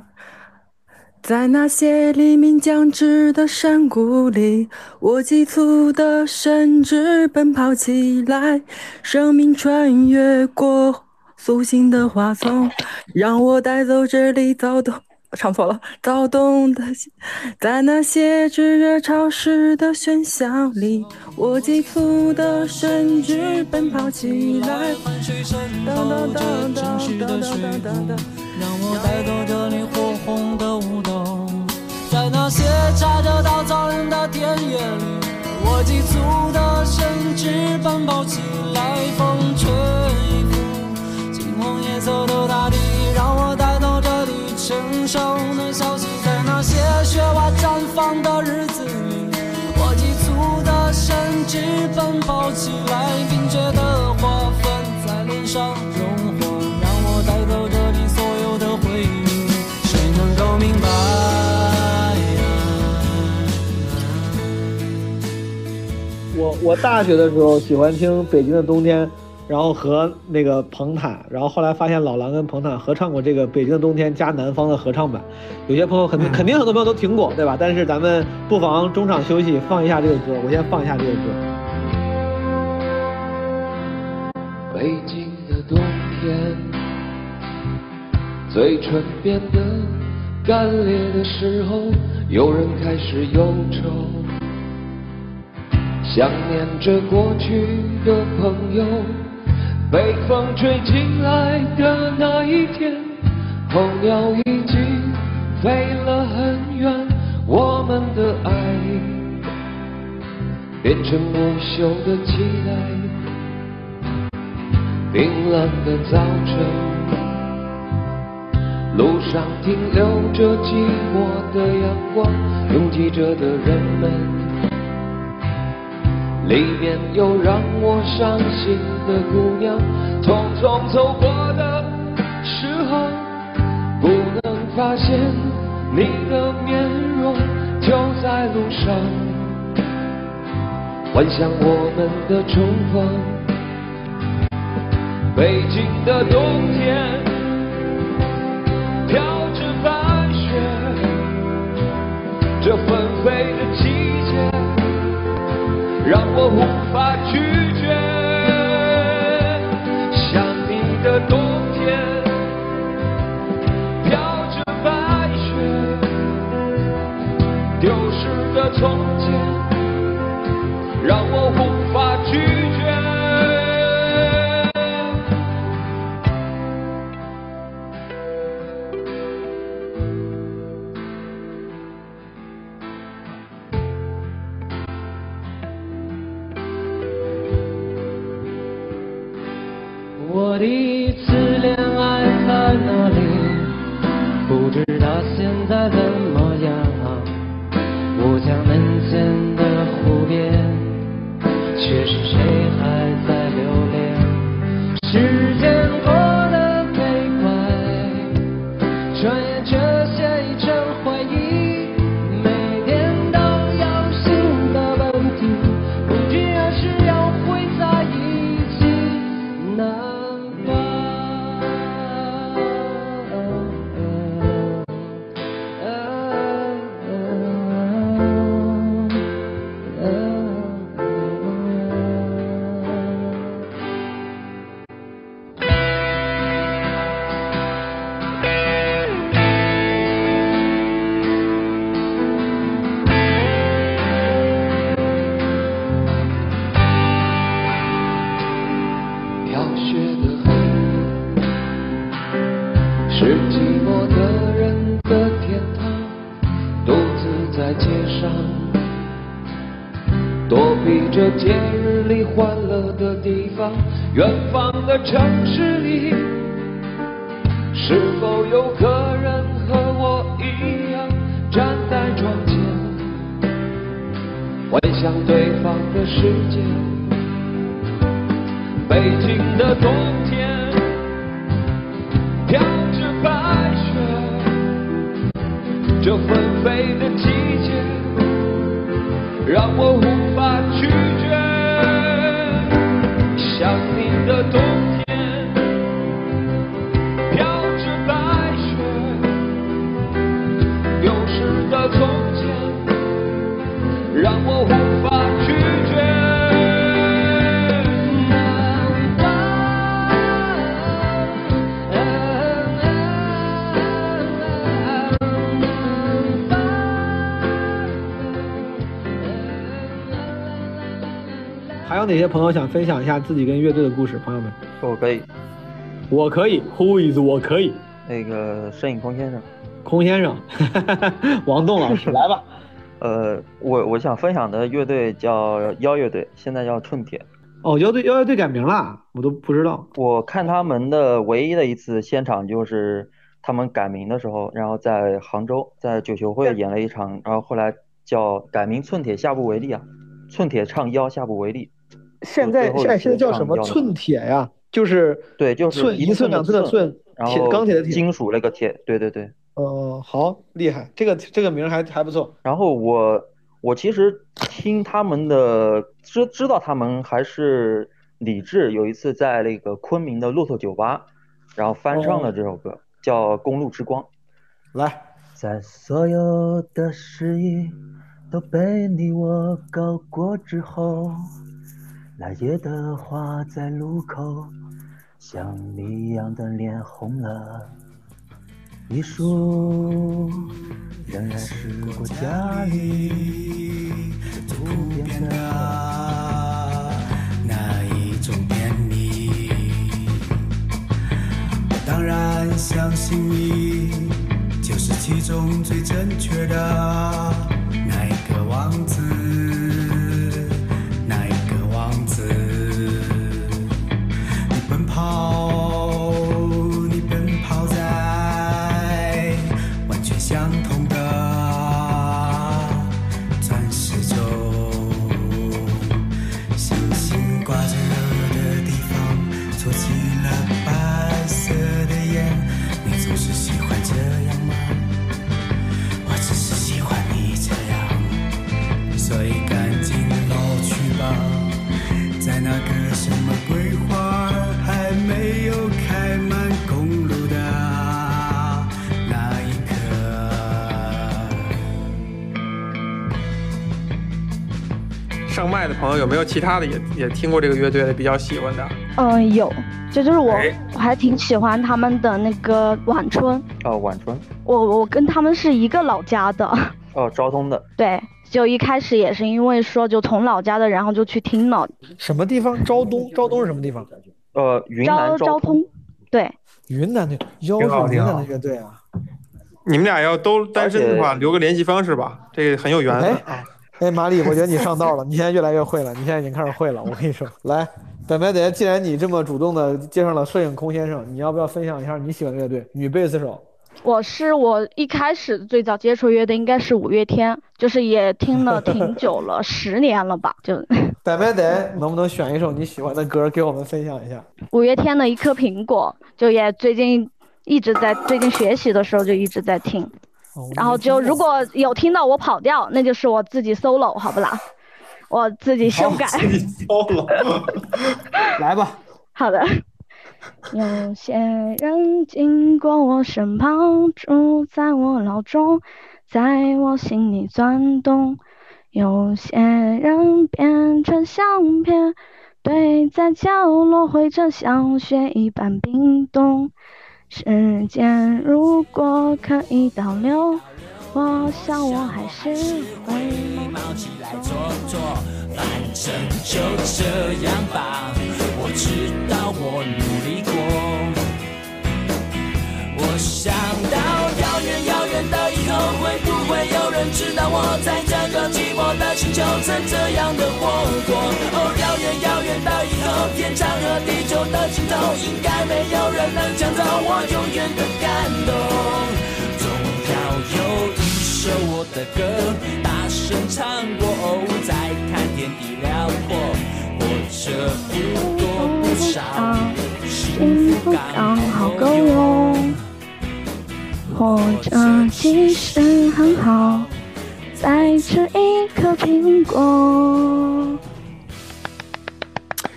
在那些黎明将至的山谷里，我急促的神智奔跑起来，生命穿越过苏醒的花丛，让我带走这里躁动。唱错了，躁动的心，在那些炙热潮湿的喧嚣里，我急促的甚至奔跑起来，欢呼声中，城市的喧闹，让我带脱这里火红的舞蹈，在那些插着稻草人的田野里，我急促的甚至奔跑起来，风吹拂，金黄夜色的大地。享受能消失在那些雪花绽放的日子里。我急促的身躯奔跑起来，冰雪的花粉在脸上融化，让我带走这里所有的回忆。谁能够明白我我大学的时候喜欢听《北京的冬天》，然后和那个彭坦，然后后来发现老狼跟彭坦合唱过这个《北京的冬天》加南方的合唱版，有些朋友肯定肯定很多朋友都听过，对吧？但是咱们不妨中场休息放一下这个歌，我先放一下这个歌。北京的冬天，嘴唇变得干裂的时候，有人开始忧愁，想念着过去的朋友。北风吹进来的那一天，候鸟已经飞了很远，我们的爱变成不朽的期待。冰冷的早晨，路上停留着寂寞的阳光，拥挤着的人们，里面有让我伤心的姑娘。匆匆走过的时候，不能发现你的面容，就在路上，幻想我们的重逢。北京的冬天，飘着白雪，这纷飞的季节，让我无法拒绝。想你的冬天，飘着白雪，丢失的从前，让我无法拒绝谁还朋友想分享一下自己跟乐队的故事？朋友们，我可以，我可以，Who is 我可以？那个摄影空先生，空先生，王栋老师来吧。呃，我我想分享的乐队叫妖乐队，现在叫寸铁。哦，妖队妖乐队改名了，我都不知道。我看他们的唯一的一次现场就是他们改名的时候，然后在杭州在九球会演了一场，然后后来叫改名寸铁下不为例啊，寸铁唱妖下不为例。现在现在现在叫什么寸铁呀？就是对，就是寸一寸两寸的寸，铁然后钢铁的铁。金属那个铁，对对对。呃，好厉害，这个这个名儿还还不错。然后我我其实听他们的知知道他们还是李志有一次在那个昆明的骆驼酒吧，然后翻唱了这首歌，叫《公路之光》。来，在所有的失意都被你我搞过之后，那夜的花在路口，像你一样的脸红了。你说仍然是过家里最普遍的那一种甜蜜。我当然相信你就是其中最正确的那一个王子，你有没有其他的也也听过这个乐队的比较喜欢的？嗯，有，这就是我哎，我还挺喜欢他们的那个晚春，哦，晚春，我我跟他们是一个老家的，哦，昭通的。对，就一开始也是因为说就从老家的，然后就去听了，什么地方？昭东，昭东是什么地方？呃，云昭昭通，对，云南的，腰挺好挺好是云南的乐队啊。你们俩要都单身的话，留个联系方式吧，这个很有缘分啊。哎，马丽，我觉得你上道了，你现在越来越会了，你现在已经开始会了。我跟你说，来，白白蝶，既然你这么主动的介绍了摄影空先生，你要不要分享一下你喜欢的乐队？女贝斯手，我是我一开始最早接触乐队应该是五月天，就是也听了挺久了，十年了吧，就白白得，能不能选一首你喜欢的歌给我们分享一下？五月天的一颗苹果，就也最近一直在最近学习的时候就一直在听，哦然后就如果有听到我跑调，那就是我自己 solo 好不啦？我自己修改。来吧。好的。有些人经过我身旁，住在我脑中，在我心里钻动。有些人变成相片，堆在角落，灰尘像雪一般冰冻。时间如果可以倒流，我想我还是会冒起来做做，反正就这样吧。我知道我努力过，想到遥远遥远的以后，会不会有人知道我在这个寂寞的星球曾这样的活过？哦，遥远遥远的以后，天长和地久的尽头，应该没有人能抢走我永远的感动。总要有一首我的歌，大声唱过，哦，再看天地辽阔，活着不多不少，幸福刚好够用。活着其实很好，再吃一颗苹果。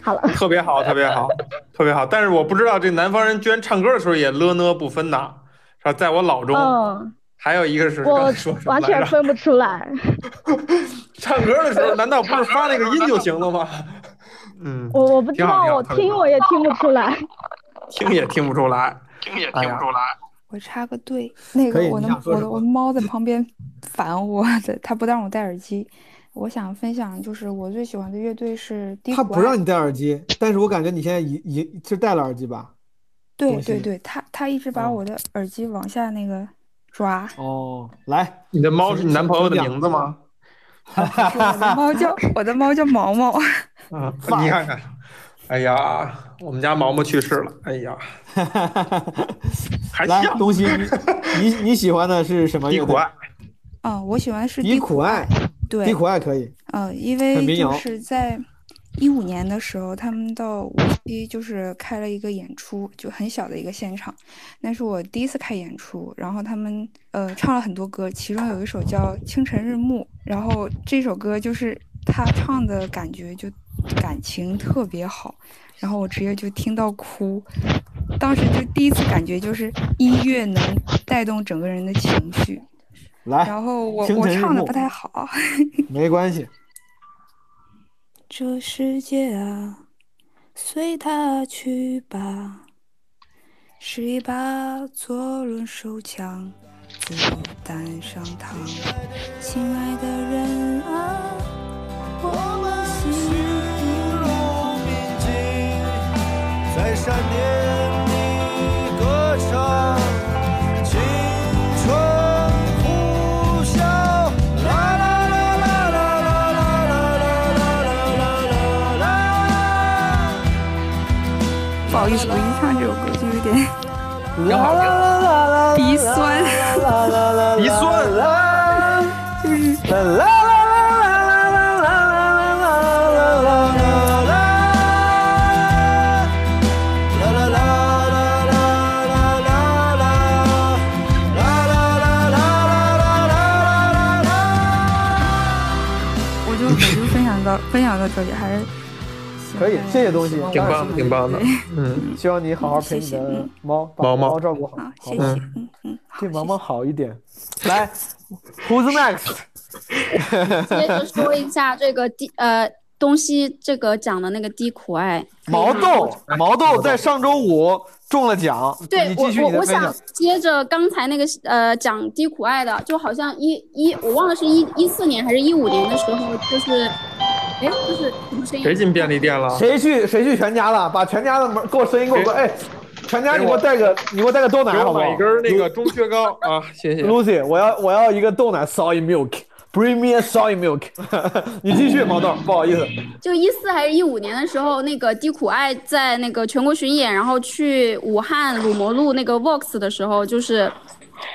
好了，特别好，特别好，特别好。但是我不知道这南方人居然唱歌的时候也了呢不分呐，是吧？在我脑中，嗯，还有一个是刚我才说完？全分不出来。唱歌的时候难道不是发那个音就行了吗？嗯，我我不知道，我听我也听不出来。听也听不出来，听也听不出来。我插个队，那可以个我的想说什么我的我的猫在旁边烦我的，它不让我戴耳机。我想分享，就是我最喜欢的乐队是低谷爱他不让你戴耳机，但是我感觉你现在已已是戴了耳机吧？东对对对，它它一直把我的耳机往下那个抓。哦，来，你的猫是你男朋友的名字吗？我的猫叫我的猫叫毛毛。嗯，你看看，哎呀，我们家毛毛去世了，哎呀，还来，东西，你你你喜欢的是什么乐队？嗯，我喜欢的是低苦爱，对，低苦爱可以。嗯，因为就是在一五年的时候，他们到无锡就是开了一个演出，就很小的一个现场，那是我第一次看演出。然后他们呃唱了很多歌，其中有一首叫《清晨日暮》，然后这首歌就是他唱的感觉就感情特别好，然后我直接就听到哭。当时就第一次感觉就是音乐能带动整个人的情绪。来，然后我我唱的不太好。没关系。这世界啊，随它去吧，是一把左轮手枪，自由带上膛。亲爱的人啊，我在闪电里歌唱，青春呼啸，啦啦啦啦啦啦啦啦啦啦啦啦。不好意思，我一唱这首歌就有点挺好听。鼻酸，鼻酸，就是分享到这里，还是可以，谢谢东西，挺棒，挺棒的。嗯，希望你好好陪你的猫，把毛毛猫照顾好，谢好嗯嗯，对毛毛好一点。来，Who's next？接着说一下这个低呃东西这个讲的那个低苦爱。毛豆，毛豆在上周五中了奖，对我我我想。接着刚才那个呃讲低苦爱的，就好像一一我忘了是一一四年还是一五年的时候，就是哎就是什么声音？谁进便利店了？谁去谁去全家了？把全家的门给我声音给我关。哎，全家你给我带个你给我带个豆奶好不好？买一根那个中薛高啊，谢谢。Lucy，我要我要一个豆奶 soy milk，bring me a soy milk。你继续，毛豆，不好意思。就一四还是一五年的时候，那个低苦爱在那个全国巡演，然后去武汉鲁磨路那个 Vox 的时候，就是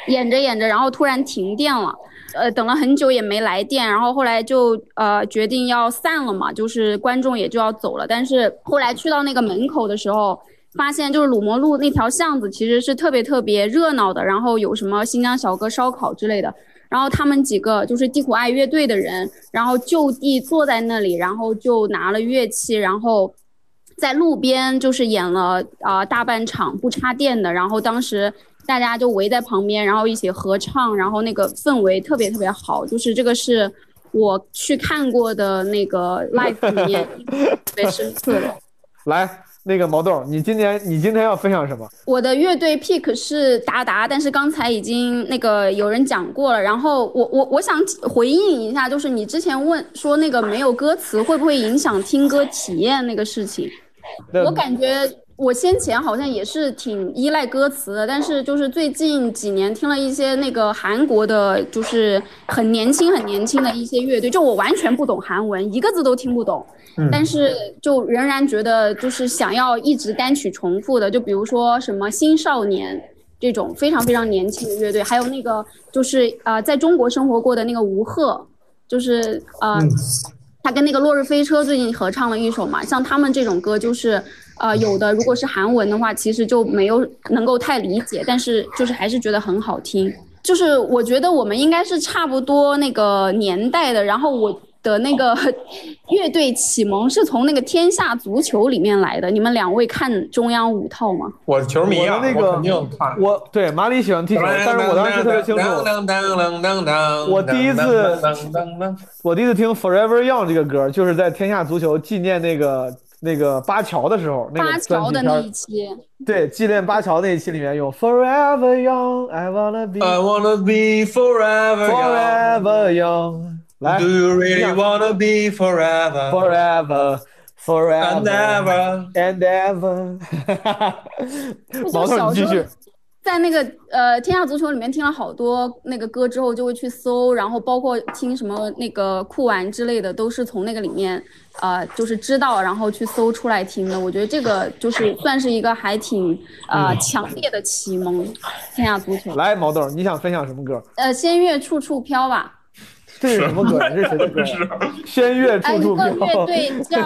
演着演着，然后突然停电了。呃，等了很久也没来电，然后后来就呃决定要散了嘛，就是观众也就要走了。但是后来去到那个门口的时候，发现就是鲁磨路那条巷子其实是特别特别热闹的，然后有什么新疆小哥烧烤之类的。然后他们几个就是地苦爱乐队的人，然后就地坐在那里，然后就拿了乐器，然后在路边就是演了啊、大半场不插电的，然后当时大家就围在旁边，然后一起合唱，然后那个氛围特别特别好，就是这个是我去看过的那个 live 里面 特别深刻的。来，那个毛豆，你今年你今天要分享什么？我的乐队 pick 是达达，但是刚才已经那个有人讲过了。然后我我我想回应一下，就是你之前问说那个没有歌词会不会影响听歌体验那个事情，我感觉我先前好像也是挺依赖歌词的，但是就是最近几年听了一些那个韩国的，就是很年轻很年轻的一些乐队，就我完全不懂韩文，一个字都听不懂。嗯但是就仍然觉得就是想要一直单曲重复的，就比如说什么新少年这种非常非常年轻的乐队，还有那个就是呃在中国生活过的那个吴赫，就是呃。他跟那个落日飞车最近合唱了一首嘛，像他们这种歌，就是呃有的如果是韩文的话，其实就没有能够太理解，但是就是还是觉得很好听。就是我觉得我们应该是差不多那个年代的，然后我的那个 乐队启蒙是从那个天下足球里面来的。你们两位看中央五套吗？我是球迷啊，我那个我肯定看。我对马里喜欢踢球，但是我当时特别清楚。我第一次我第一次听《Forever Young》这个歌，就是在天下足球纪念那个那个巴乔的时候，那个专乔的那辑片儿一期，对，纪念巴乔那一期里面有 Forever Young, I wanna be I wanna be forever young. forever young，do you really wanna be forever? forever forever And ever. and ever？毛头，你继续。在那个呃天下足球里面听了好多那个歌之后，就会去搜，然后包括听什么那个酷玩之类的，都是从那个里面呃就是知道，然后去搜出来听的。我觉得这个就是算是一个还挺呃强烈的启蒙，天下足球。来，毛豆，你想分享什么歌？呃，仙乐处处飘吧。这是什么歌？这是谁的歌？仙乐哎，处处一个乐。队 叫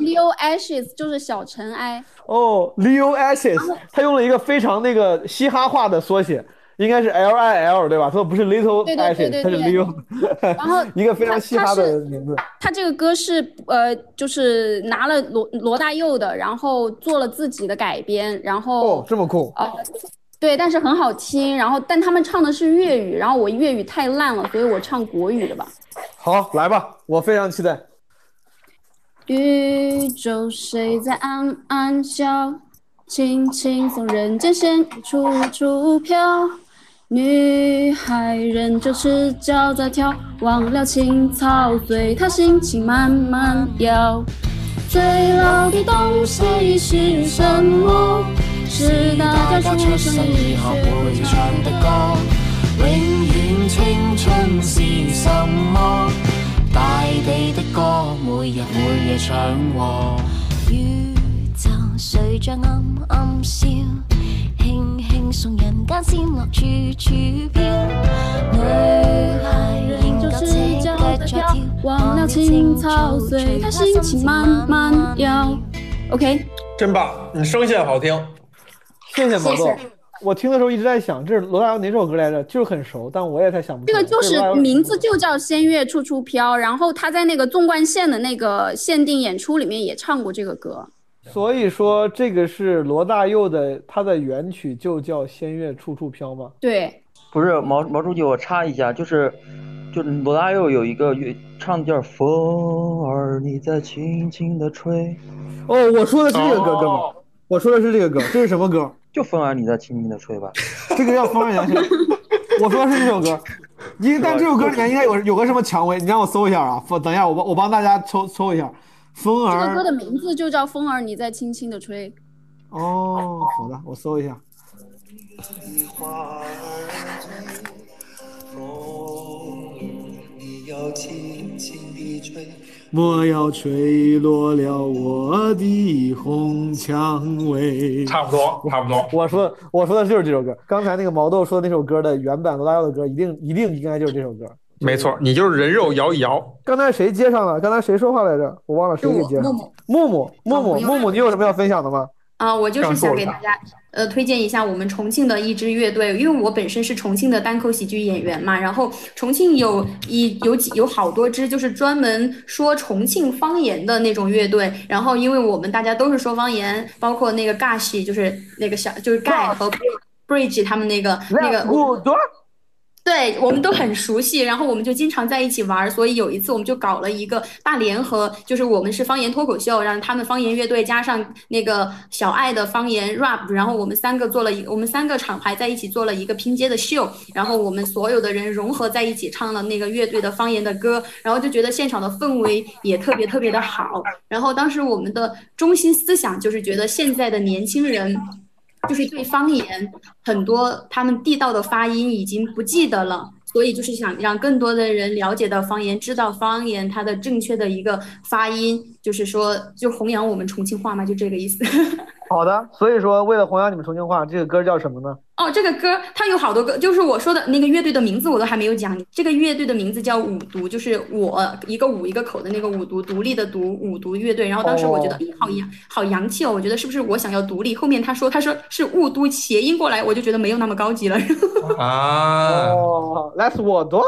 Leo Ashes，就是小尘埃。哦，Leo Ashes，他用了一个非常那个嘻哈化的缩写，应该是 L I L 对吧？他不是 Little 对对对 Ashes，他是对对 Leo，然后 一个非常嘻哈的名字。他这个歌是呃，就是拿了罗罗大佑的，然后做了自己的改编，然后哦，这么酷。呃，对，但是很好听。然后，但他们唱的是粤语，然后我粤语太烂了，所以我唱国语的吧。好，来吧，我非常期待。宇宙谁在暗暗笑？轻轻送人间仙处处飘。女孩仍旧赤脚在跳，忘了青草随她心情慢慢摇。最老的东西是什么？是大家出生以后会唱的歌。永遠青春是什麼？大地的歌，每日每夜唱和。宇宙誰在暗暗笑？轻轻送人間仙樂處處飄。女孩仍舊赤腳在跳，忘了青草随她心情慢慢摇。OK，真棒，你声线好听。谢谢毛豆。我听的时候一直在想，这是罗大佑哪首歌来着？就是很熟，但我也太想不。这个就是名字就叫《仙乐处处飘》，然后他在那个纵贯线的那个限定演出里面也唱过这个歌。所以说这个是罗大佑的，他的原曲就叫《仙乐处处飘》吗？对，不是毛毛书记，我插一下，就是就是罗大佑有一个乐唱的叫《风儿你在轻轻的吹》，哦，我说的是这个歌，哥们儿，我说的是这个歌，这是什么歌？就风儿你在轻轻的吹吧。这个叫《风儿扬起》，我说的是这首歌。因但这首歌里面应该有有个什么蔷薇，你让我搜一下啊。等一下，我帮我帮大家抽抽一下。风儿这个歌的名字就叫《风儿你在轻轻的吹》。哦，好的，我搜一下。你要轻轻地吹。莫要吹落了我的红蔷薇。差不多，差不多。我说我说的就是这首歌。刚才那个毛豆说的那首歌的原版罗大佑的歌，一定一定应该就是这首歌。没错，你就是人肉摇一摇。刚才谁接上了？刚才谁说话来着？我忘了谁给接上了。木木木木木木，你有什么要分享的吗？啊，我就是想给大家呃推荐一下我们重庆的一支乐队，因为我本身是重庆的单口喜剧演员嘛，然后重庆有一有几有好多支就是专门说重庆方言的那种乐队，然后因为我们大家都是说方言，包括那个 Gash 就是那个小就是盖和 Bridge 他们那个那个对，我们都很熟悉，然后我们就经常在一起玩儿，所以有一次我们就搞了一个大联合，就是我们是方言脱口秀，让他们方言乐队加上那个小爱的方言 rap，然后我们三个做了一，我们三个厂牌在一起做了一个拼接的秀，然后我们所有的人融合在一起唱了那个乐队的方言的歌，然后就觉得现场的氛围也特别特别的好，然后当时我们的中心思想就是觉得现在的年轻人。就是对方言很多他们地道的发音已经不记得了，所以就是想让更多的人了解到方言，知道方言它的正确的一个发音，就是说就弘扬我们重庆话嘛，就这个意思。好的，所以说为了弘扬你们重庆话，这个歌叫什么呢？哦，这个歌它有好多歌，就是我说的那个乐队的名字我都还没有讲。这个乐队的名字叫五毒，就是我一个五一个口的那个五毒，独立的独，五毒乐队。然后当时我觉得，好洋好洋气哦，我觉得是不是我想要独立？后面他说他说是雾都谐音过来，我就觉得没有那么高级了。啊，哦，That's 我多。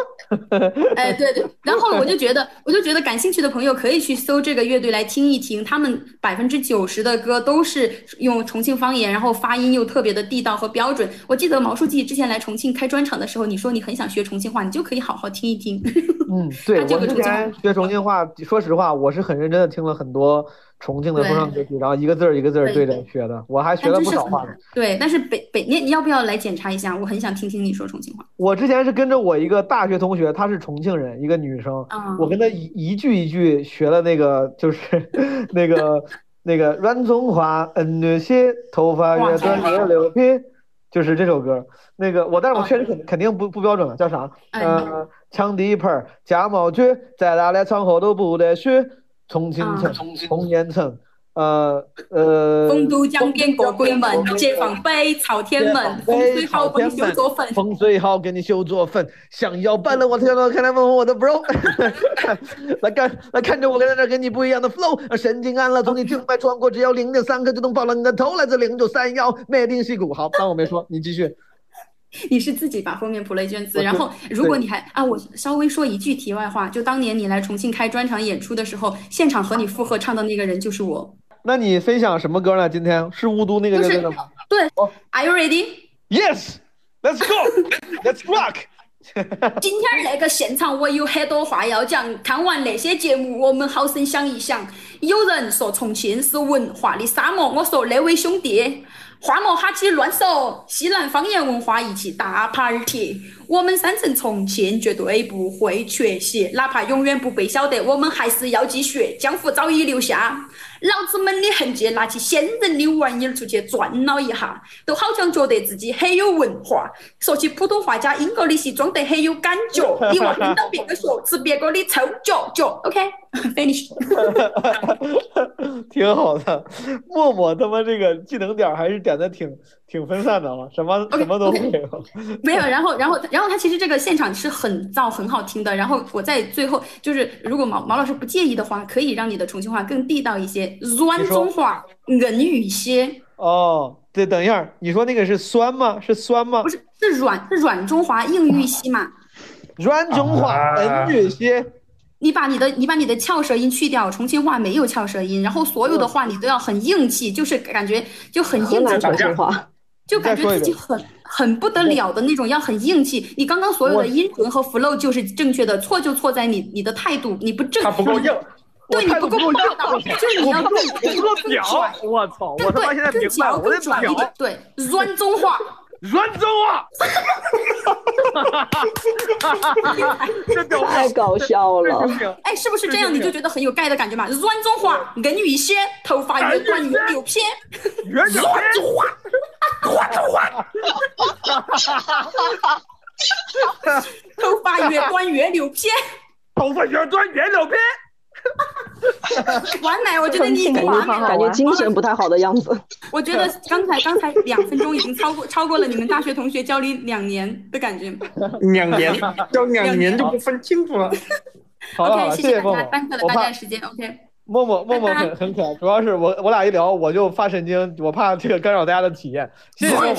哎，对对，然后我就觉得，我就觉得感兴趣的朋友可以去搜这个乐队来听一听，他们百分之九十的歌都是用重庆方言，然后发音又特别的地道和标准。我记得毛书记之前来重庆开专场的时候，你说你很想学重庆话，你就可以好好听一听。嗯，对他这我之个重庆话前学重庆话，说实话，我是很认真的听了很多重庆的说唱歌曲，然后一个字儿一个字儿对着学的，我还学了不少话呢。对，但是北北你你要不要来检查一下？我很想听听你说重庆话。我之前是跟着我一个大学同学，她是重庆人，一个女生，嗯我跟她一一句一句学了那个，就是 那个那个软中华，嗯，那些头发越短越牛皮，就是这首歌。那个我，但是我确实肯肯定不不标准了，叫啥？哎呃，抢地盘儿加毛撅，再大的场合都不得学。重庆城，红岩城，呃呃。丰都江边过鬼门，解放碑朝天门，风水好给你修座坟。风水好给你修座坟，想要办了我天呐，看来问问我的 bro，来看来看着我在这跟你不一样的 flow，神经安了，从你静脉穿过，只要零点三克就能爆了你的头，来自零九三幺，美定戏骨。好，当我没说，你继续。你是自己把封面谱了一卷字，我然后如果你还啊，我稍微说一句题外话，就当年你来重庆开专场演出的时候，现场和你附和唱的那个人就是我。那你分享什么歌呢？今天是雾都那个乐队的吗对，Are you ready？？Yes，Let's go，Let's rock。今天那个现场我有很多话要讲，看完那些节目，我们好生想一想。有人说重庆是文化的沙漠，我说那位兄弟，话莫哈起乱说，西南方言文化一起大 party。我们山城重庆绝对不会缺席，哪怕永远不被晓得，我们还是要继续。江湖早已留下老子们的痕迹，拿起先人的玩意儿出去转了一下，都好像觉得自己很有文化。说起普通话加英格里西，装得很有感觉。你望听到别个说，吃别个的臭脚脚。OK，finish。挺好的，默默他妈这个技能点儿还是点的挺挺分散的啊，什么什么都没有。没有，然后，然后，然后他其实这个现场是很燥、很好听的。然后我在最后就是，如果毛毛老师不介意的话，可以让你的重庆话更地道一些，软中话硬语一些。哦，对，等一下，你说那个是酸吗？是酸吗？不是，是软，是软中华硬语系嘛？软中华硬语些。你把你的你把你的翘舌音去掉，重庆话没有翘舌音，然后所有的话你都要很硬气，就是感觉就很硬气，重庆话，就感觉自己很很不得了的那种，要很硬气。你刚刚所有的音准和 flow 就是正确的，错就错在你你的态度，你不正，他不够硬，对你不够霸道，就是你要更我不够屌，我操！我他妈现在明白了，我得屌，对，软中话。软中话，太搞笑了！哎，是不是这样你就觉得很有盖的感觉嘛？软中话，硬语些，头发越短越牛偏。软中华，软中话，头发越短越牛偏，头发越短越牛偏。完美，我觉得你已经完美了。感觉精神不太好的样子。我觉得刚才刚才两分钟已经超过超过了你们大学同学教你两年的感觉。两年教两年就不分清楚了。OK，谢大家谢默默耽搁了大家时间。OK，默默默默很很可爱，主要是我我俩一聊我就发神经，我怕这个干扰大家的体验。谢谢默默。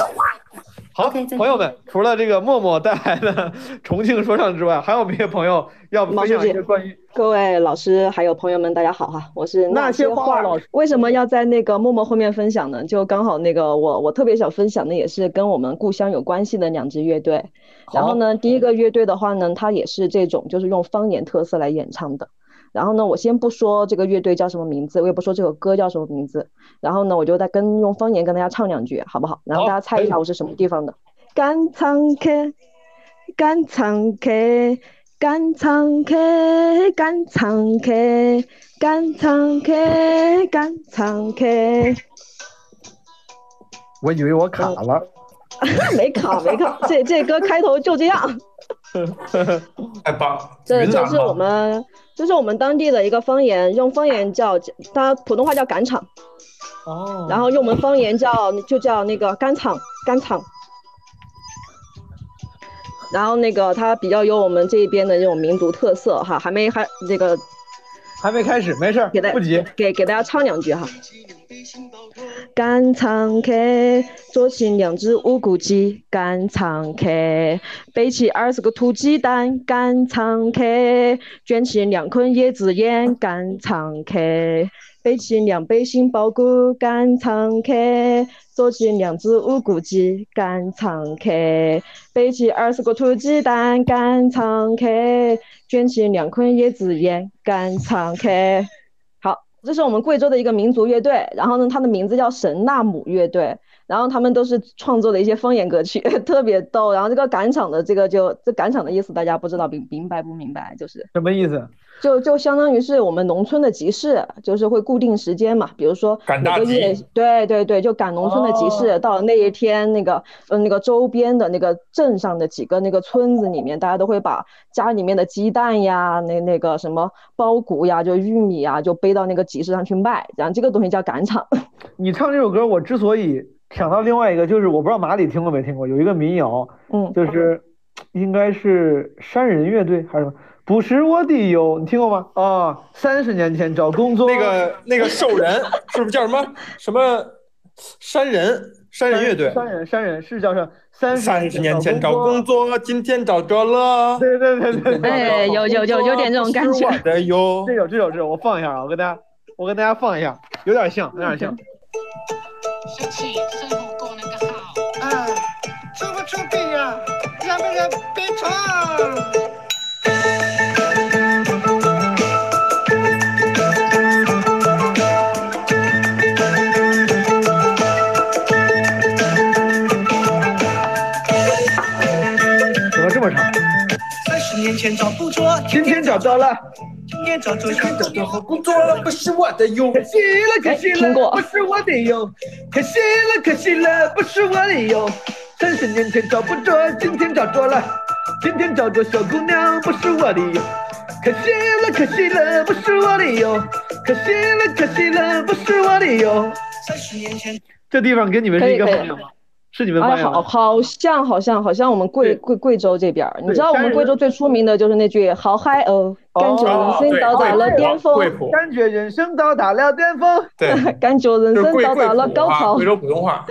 好，朋友们，除了这个默默带来的 重庆说唱之外，还有别的朋友要分享一些关于各位老师还有朋友们，大家好哈，我是那些话话老师。为什么要在那个默默后面分享呢？就刚好那个我我特别想分享的也是跟我们故乡有关系的两支乐队。然后呢，第一个乐队的话呢，它也是这种就是用方言特色来演唱的。然后呢，我先不说这个乐队叫什么名字，我也不说这首歌叫什么名字。然后呢，我就再跟用方言跟大家唱两句，好不好？然后大家猜一下我是什么地方的。甘唱 K，，甘唱 K，，甘唱 K，，甘唱 K，，甘唱 K，，甘唱 K。我以为我卡了，没卡没卡，这这歌开头就这样。太棒！这这是我们这是我们当地的一个方言，用方言叫它普通话叫赶场，哦，然后用我们方言叫就叫那个干场干场。然后那个它比较有我们这边的这种民族特色哈，还没还这个还没开始，没事儿，给大不急。给给大家唱两句哈。赶场客，左青两只乌骨鸡，赶场客，背起二十个土鸡蛋，赶场客，卷起两捆椰子烟，赶场客，背起两背杏鲍菇，赶场客，左起两只乌骨鸡，赶场客，背起二十个土鸡蛋，赶场客，卷起两捆椰子烟，赶场客。这是我们贵州的一个民族乐队，然后呢，它的名字叫神纳姆乐队。然后他们都是创作的一些方言歌曲，特别逗。然后这个赶场的这个就这赶场的意思，大家不知道明明白不明白？就是什么意思？就就相当于是我们农村的集市，就是会固定时间嘛，比如说赶大每个月集，对对对，就赶农村的集市，哦到那一天，那个呃那个周边的那个镇上的几个那个村子里面，大家都会把家里面的鸡蛋呀，那那个什么苞谷呀，就玉米呀，就背到那个集市上去卖，然后这个东西叫赶场。你唱这首歌，我之所以想到另外一个，就是我不知道马里听过没听过，有一个民谣，嗯，就是应该是山人乐队还是什么？不是我的哟，你听过吗？啊，三十年前找工作，那个那个兽人 是不是叫什么什么山人山人乐队？山人山人是叫什么？三三十年前找工作，今天找着了。对对对对对，哎有有有有点这种感觉的哟。这首这首这首我放一下啊，我跟大家我跟大家放一下，有点像，有点像。啊，出不出病啊？让不让别闯？年前找不着，今天找到了。今天找着想找到好工作，不是我的哟。可惜了，可惜了，不是我的哟。可惜了，可惜了，不是我的哟。三十年前找不着，今天找着了。今天找着小姑娘，不是我的哟。可惜了，可惜了，不是我的哟。可惜了，可惜了，不是我的哟。三十年前，这地方跟你们是一个可以可以方向吗？是你们哎？好，好像好像好像我们贵贵贵州这边儿，你知道我们贵州最出名的就是那句“好嗨哦”，感觉人生到达了巅峰，感觉人生到达了巅峰。对，感觉人生到达了，高潮贵。州普通话。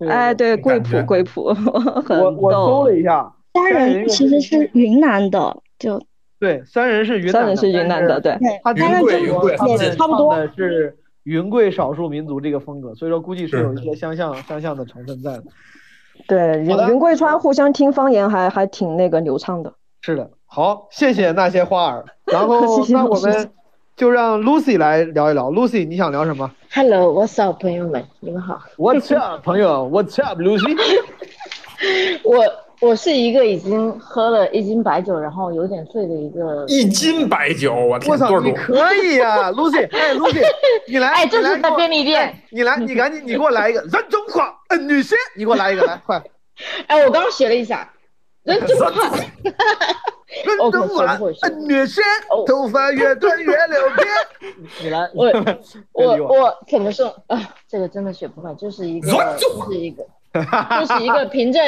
哎，对，贵普贵普，很我我搜逗。了一下，三人其实是云南的，就对，三人是云南的，三人是云南的对他云贵云贵他们也差不多唱的是云贵少数民族这个风格，所以说估计是有一些相像相像的成分在的。对，云云贵川互相听方言还还挺那个流畅的。是的，好，谢谢那些花儿。然后 谢谢那我们就让 Lucy 来聊一聊。Lucy，你想聊什么 Hello，What's up，朋友们，你们好。？What's up，朋友？What's up，Lucy？我我是一个已经喝了一斤白酒，然后有点醉的一个。一斤白酒，我天，我操，多少可以呀，Lucy，哎，Lucy，你来，哎，这是在便利店。哎你来，你赶紧，你给我来一个人中话，嗯，女仙，你给我来一个，来，快，哎，我刚刚学了一下，人中话。人哦，中话可学不会，学。嗯，女仙，头发越短越留辫。你来，我哎我我怎么说啊？这个真的学不会，就是一个就是一个就是一个凭着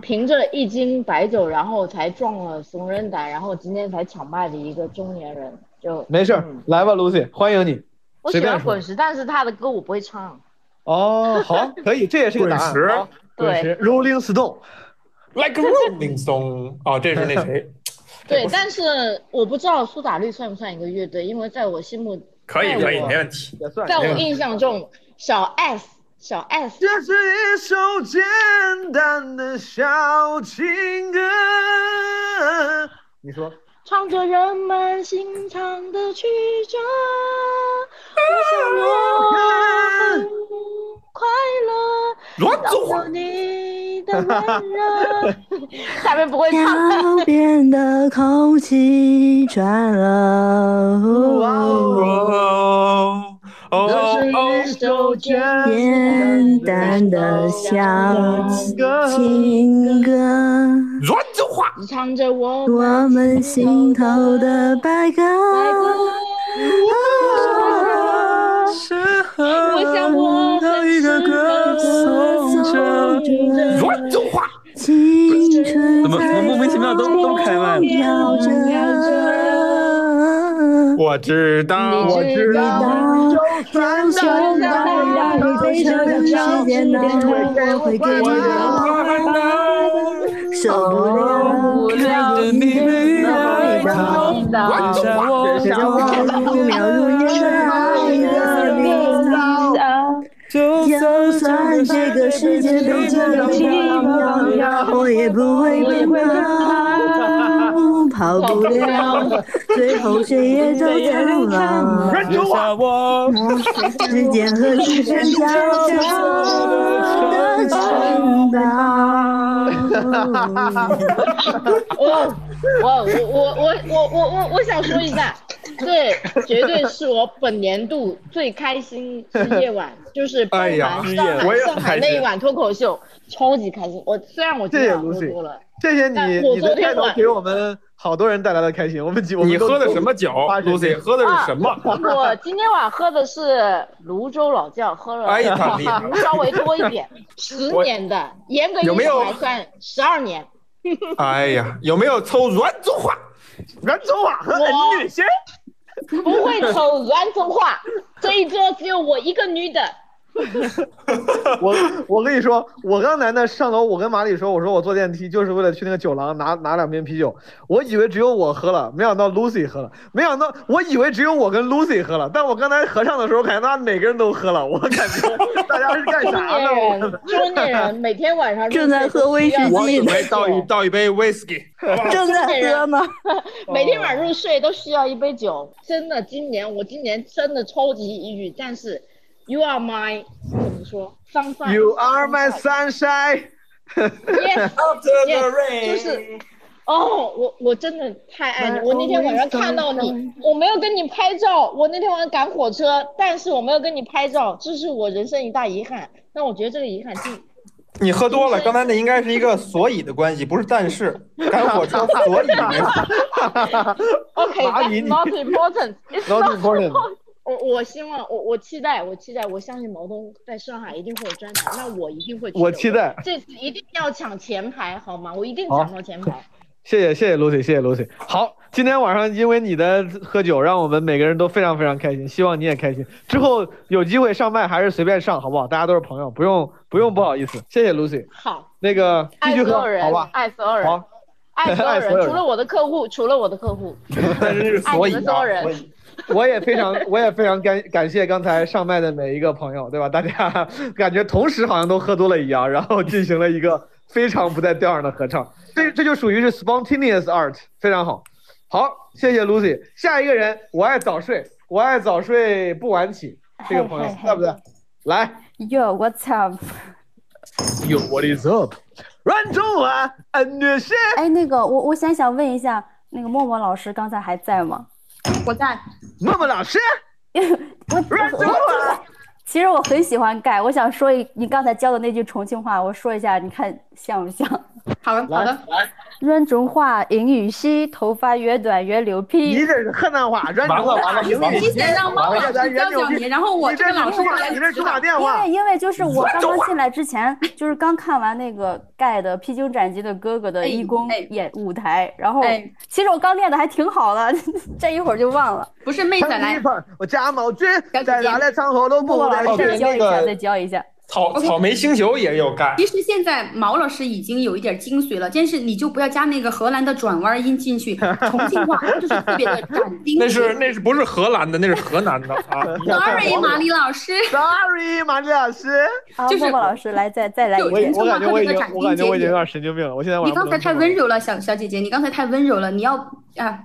凭着一斤白酒，然后才撞了怂人胆，然后今天才抢麦的一个中年人，就没事儿，来吧，Lucy，欢迎你。我喜欢滚石，但是他的歌我不会唱。哦，好，可以，这也是个答案。滚石好滚石，Rolling Stone。Like Rolling Stone，哦，这是那谁？对，但是我不知道苏打绿算不算一个乐队，因为在我心目可以可以，没问题。也算在我印象中，小 S 小 S 这是一首简单的小情歌。你说，唱着人们心肠的曲折，我想我很快乐，乱走有你的温热。下面不会唱。脚边的空气转了，哦哦这是一首简单的小情歌，乱走话，唱着我我们心头的白鸽。我想我有一个歌颂着乱走话，青春怎么怎么莫名其妙都都开麦了？我知道，我知道，就算让你悲伤的时间到我会给你的受不了看着你被爱到，乱走话，这让我如秒如年的。就算这个世界被这样奇妙，我也不会奔跑，好不了，最后谁也走苍老。留下我时间和时辰交错的城堡。我我我我我我我我我想说一下，对，绝对是我本年度最开心的夜晚，就是包哎呀含上海我也上海那一晚脱口秀，超级开心。我虽然我今谢谢晚喝 Lucy 多了，谢谢你，我你的昨天晚开头给我们好多人带来了开心。我们几我们你喝的什么酒？Lucy 喝的是什么？啊我今天晚喝的是泸州老窖，喝了稍微多一点，十年的，严格意义有没有上来算十二年。哎呀，有没有抽软中华？软中华和我。女仙不会抽 软中华，这一桌只有我一个女的。我我跟你说，我刚才呢上楼，我跟马里说，我说我坐电梯就是为了去那个酒廊拿拿两瓶啤酒。我以为只有我喝了，没想到 Lucy 喝了，没想到我以为只有我跟 Lucy 喝了，但我刚才合唱的时候，感觉大家每个人都喝了，我感觉 大家是干中啥年呢？人，中年人 每天晚上正在喝威士忌我准备倒一倒一杯 whisky，正在喝呢。每天晚上入睡都需要一杯酒。真的，今年我今年真的超级抑郁，但是 You are my 怎么说？sunshine。You are my sunshine。Yes, After the yes，rain 就是。哦，我我真的太爱你！我那天晚上看到你，我没有跟你拍照。我那天晚上赶火车，但是我没有跟你拍照，这是我人生一大遗憾。但我觉得这个遗憾尽你喝多了，刚才那应该是一个所以的关系，不是但是。赶火车所以没有。OK, 哪里 that's 你 not important. It's Not not important. 我我希望我我期待我期待我相信毛东在上海一定会有专场，那我一定会去。我期待这次一定要抢前排好吗？我一定抢到前排。谢谢谢谢 Lucy，谢谢 Lucy。好，今天晚上因为你的喝酒，让我们每个人都非常非常开心，希望你也开心。之后有机会上麦还是随便上，好不好？大家都是朋友，不用不用不好意思。谢谢 Lucy。好，那个继爱续喝，所有人，好吧？爱所有人，好，爱所有人除了我的客户，除了我的客户，但是爱所有人。我也非常，我也非常感感谢刚才上麦的每一个朋友，对吧？大家感觉同时好像都喝多了一样，然后进行了一个非常不在调上的合唱，这这就属于是 spontaneous art，非常好。好，谢谢 Lucy。下一个人，我爱早睡，我爱早睡不晚起，这个朋友在不在？来 Yo, what's up？，Yo what is up？软中华，恩女士。哎，那个，我我想想问一下，那个默默老师刚才还在吗？我在。默默老师，我我其实我很喜欢盖，我想说一你刚才教的那句重庆话，我说一下，你看像不像？好的，好的。软中华，英语系，头发越短越牛皮。你这是河南话，软中华，英语你先让猫老师教教你，然后我这个老师来你这是打电话。因为因为就是我刚刚进来之前，就是刚看完那个盖的《披荆斩棘的哥哥》的义工演舞台，然后其实我刚练的还挺好的，这一会儿就忘了。不是妹子来，我家毛军在哪的场合都不默默老师再教一下，再教一下。草草莓星球也有盖。其实现在毛老师已经有一点精髓了，但是你就不要加那个荷兰的转弯音进去，重庆话就是特别的斩钉。那是那是不是荷兰的？那是河南的啊。Sorry，马丽老师。Sorry，马丽老师。就是老师来再再来一我遍。我感觉我已经我感觉我已经有点神经病了，我现在你刚才太温柔了，小小姐姐，你刚才太温柔了，你要啊。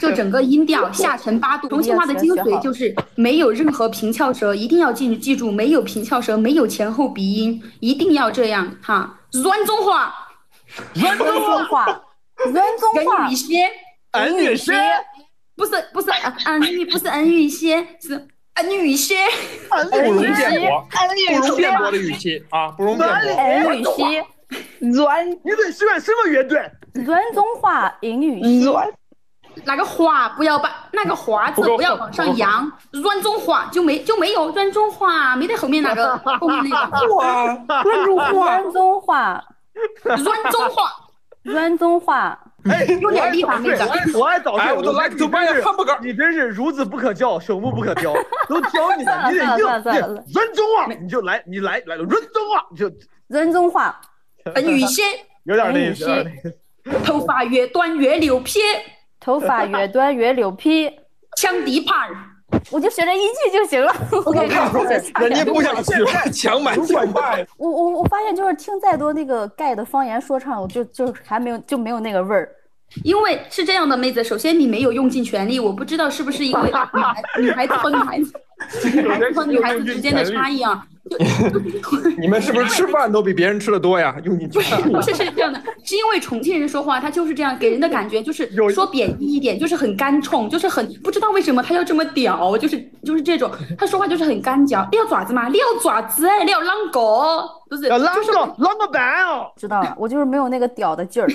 就整个音调 下沉八度，重庆话的精髓就是没有任何平翘舌，一定要记记住，没有平翘舌，没有前后鼻音，一定要这样哈。软中华，软中华，软中华，恩语些，恩语些，不是不是恩语不是恩语些，是恩语些，不容辩驳，不容辩驳的语气啊，不容辩驳。恩语些，软，你得喜欢什么乐队？软中华，英语些。那个华不要把那个华字不要往上扬，软中华就没就没有软中华，没得后面那个后面那个哇，软中华，软中华，软中华，软中华。哎，有点地方那个。我爱早睡，I would like to buy a hamburger。你真是孺子不可教，朽木不可雕，都教你了，你得硬，软中华，你就来，你来来软中华，就软中华，恩语些，有点那意思，有点那意思。头发越短越牛皮。头发越短越牛皮，抢地盘儿，我就学这一句就行了。我跟你说，人家不想学，强买强卖。我我我发现就是听再多那个盖的方言说唱，我就就还没有就没有那个味儿。因为是这样的，妹子，首先你没有用尽全力，我不知道是不是因为女孩女孩子和女孩子女孩子和女孩子之间的差异啊。你们是不是吃饭都比别人吃的多呀？用你不是 不是是这样的，是因为重庆人说话他就是这样，给人的感觉就是说贬义一点，就是很干冲，就是很不知道为什么他要这么屌，就是就是这种，他说话就是很干嚼。你要爪子吗？你要爪子哎，你要啷个？不是要啷就是个啷个办哦？知道了，我就是没有那个屌的劲儿。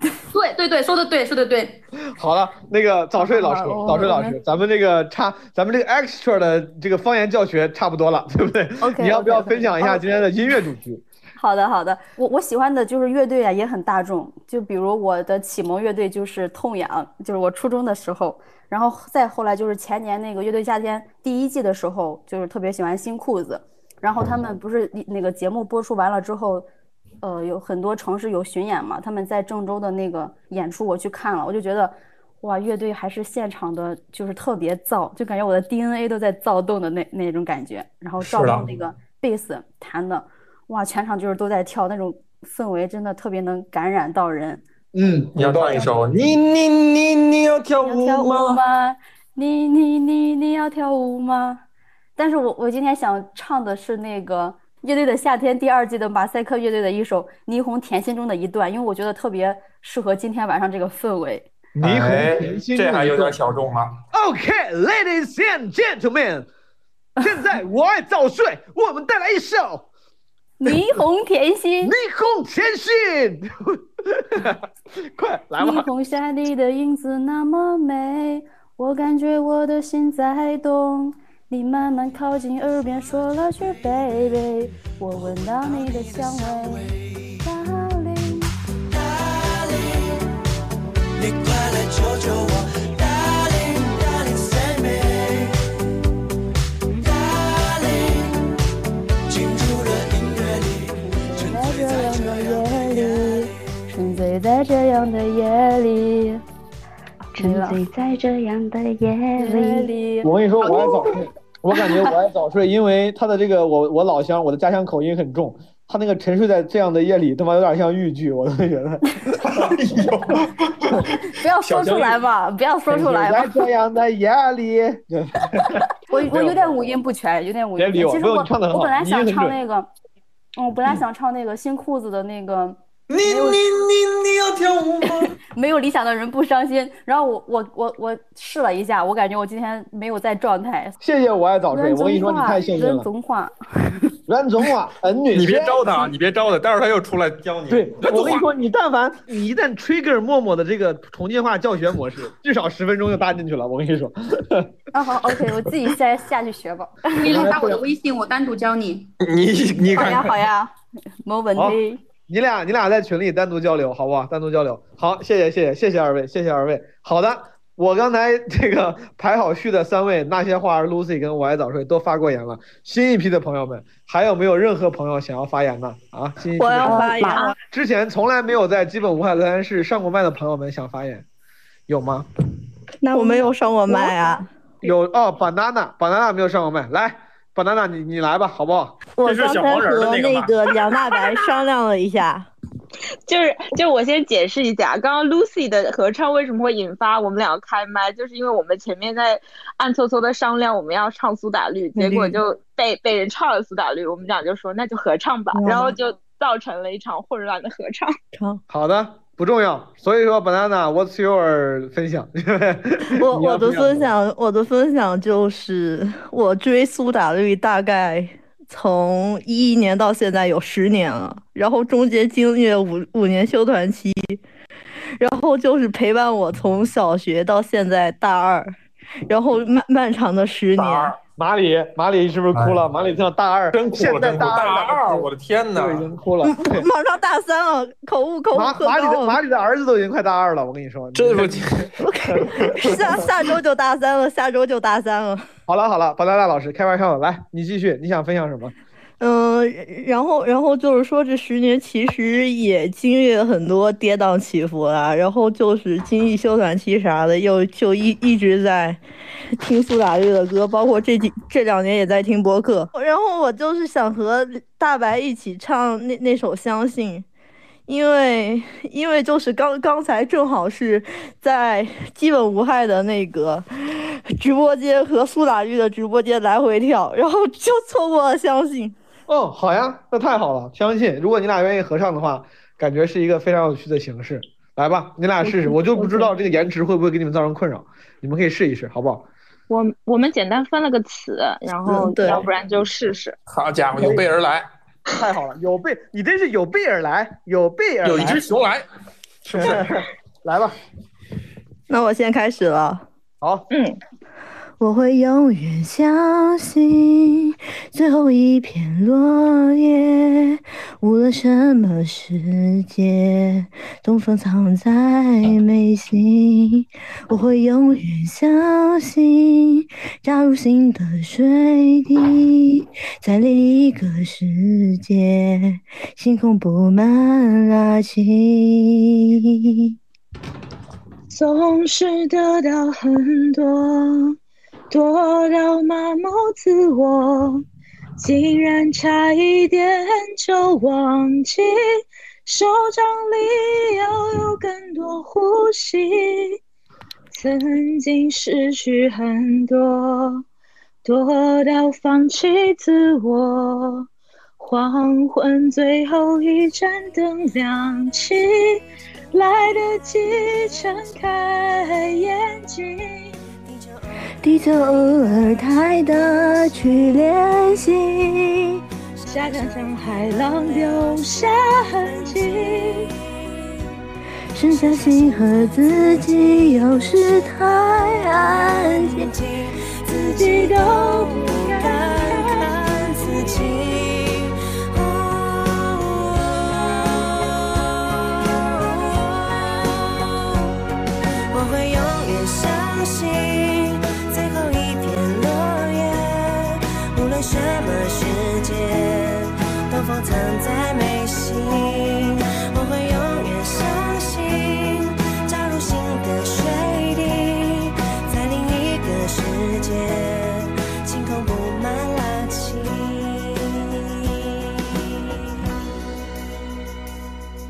对对对，说的对，说的对。好了，那个早睡老师，早睡老师，咱们这个差，咱们这个 extra 的这个方言教学差不多了，对不对 OK，你要不要分享一下今天的音乐主题？好的，好的，我我喜欢的就是乐队啊，也很大众。就比如我的启蒙乐队就是痛痒，就是我初中的时候，然后再后来就是前年那个乐队夏天第一季的时候，就是特别喜欢新裤子。然后他们不是那个节目播出完了之后，呃，有很多城市有巡演嘛，他们在郑州的那个演出我去看了，我就觉得。哇，乐队还是现场的，就是特别燥，就感觉我的 DNA 都在躁动的那那种感觉。然后赵是的东那个贝斯弹的，哇，全场就是都在跳，那种氛围真的特别能感染到人。嗯，你要唱一首，你你你你要跳舞？吗？你你你你要跳舞吗？但是我我今天想唱的是那个乐队的夏天第二季的马赛克乐队的一首《霓虹甜心》中的一段，因为我觉得特别适合今天晚上这个氛围。霓虹哎甜心这还有点小众吗？OK，ladies、and gentlemen，现在我爱早睡，我们带来一首《霓虹甜心》。霓虹甜心，快来吧霓！虹下你的影子那么美，我感觉我的心在动。你慢慢靠近耳边说了句 baby，我闻到你的香味，darling。你快来救救我，Darling Darling Save me，Darling，进入了音乐里，沉醉在这样的夜里，沉醉在这样的夜里，沉醉在这样的夜里。我跟你说，我爱早睡，我感觉我爱早睡，因为他的这个我我老乡，我的家乡口音很重，他那个沉睡在这样的夜里，他妈有点像豫剧，我都觉得。不要说出来吧，不要说出来在。这样的夜里，我我有点五音不全，有点五音不全。我我本来想唱那个，嗯，我本来想唱那个新裤子的那个。你你你你要跳舞吗？没有理想的人不伤心。然后我我我我试了一下，我感觉我今天没有在状态。谢谢我爱早睡，人我跟你说，你太幸运了。人总话，袁总啊，恩女，你别招他，你别招他，待会儿他又出来教你。对，我跟你说，你但凡你一旦 trigger 默默的这个重庆话教学模式，至少十分钟就搭进去了。我跟你说，啊好，OK，我自己下下去学吧。可以加我的微信，我单独教你。你你好呀好呀，没问好题。你俩你俩在群里单独交流，好不好？单独交流。好，谢谢谢谢谢谢二位，谢谢二位。好的，我刚才 这个排好序的三位，那些话儿 Lucy 跟我爱早睡都发过言了。新一批的朋友们，还有没有任何朋友想要发言呢？啊，新一批的我要发言之前从来没有在基本无害论坛室上过麦的朋友们想发言，有吗？那我没有上过麦啊。有哦，banana banana 没有上过麦，来，banana 你你来吧，好不好？我刚才和那个梁大白商量了一下，就是就我先解释一下，刚刚 Lucy 的合唱为什么会引发我们两个开麦，就是因为我们前面在暗搓搓的商量我们要唱苏打绿，结果就被被人唱了苏打绿，我们俩就说那就合唱吧，然后就造成了一场混乱的合唱。好的，不重要。所以说，banana，what's your 分享？我我的分享分享，我的分享就是我追苏打绿大概从一一年到现在有十年了，然后中间经历了五五年休团期，然后就是陪伴我从小学到现在大二，然后漫漫长的十年。马里，马里是不是哭了？马里上大二，真哭了现在真哭大大二，我的天哪都已经哭了。马上大三了，口误口误马马里的马里的儿子都已经快大二了，我跟你说，这不下下周就大三了，下周就大三了。好了好了，巴拉拉老师开玩笑的，来你继续，你想分享什么？嗯，然后然后就是说，这十年其实也经历了很多跌宕起伏啦。然后就是经历休短期啥的，又就一一直在听苏打绿的歌，包括这几这两年也在听播客。然后我就是想和大白一起唱那那首《相信》，因为因为就是刚刚才正好是在基本无害的那个直播间和苏打绿的直播间来回跳，然后就错过了相信。哦，好呀，那太好了，相信如果你俩愿意合唱的话，感觉是一个非常有趣的形式。来吧，你俩试试，我就不知道这个延迟会不会给你们造成困扰，你们可以试一试，好不好？我我们简单分了个词，然后对要不然就试试。好家伙，有备而来，太好了，有备，你真是有备而来，有备而来，有一只熊来，是不是？来吧，那我先开始了。好，嗯，我会永远相信最后一片落叶，无论什么世界，东风藏在眉心。我会永远相信，加入新的水滴，在另一个世界，星空布满垃圾。总是得到很多，多到麻木自我，竟然差一点就忘记，手掌里要有更多呼吸。曾经失去很多，多到放弃自我。黄昏最后一盏灯亮起，来得及睁开眼睛。地球偶尔太大去练习，沙滩上海浪留下痕迹。剩下心和自己，有时太安静，自己都不敢看自己。藏在眉心。我会永远相信，加入新的水滴，在另一个世界，晴空布满垃圾。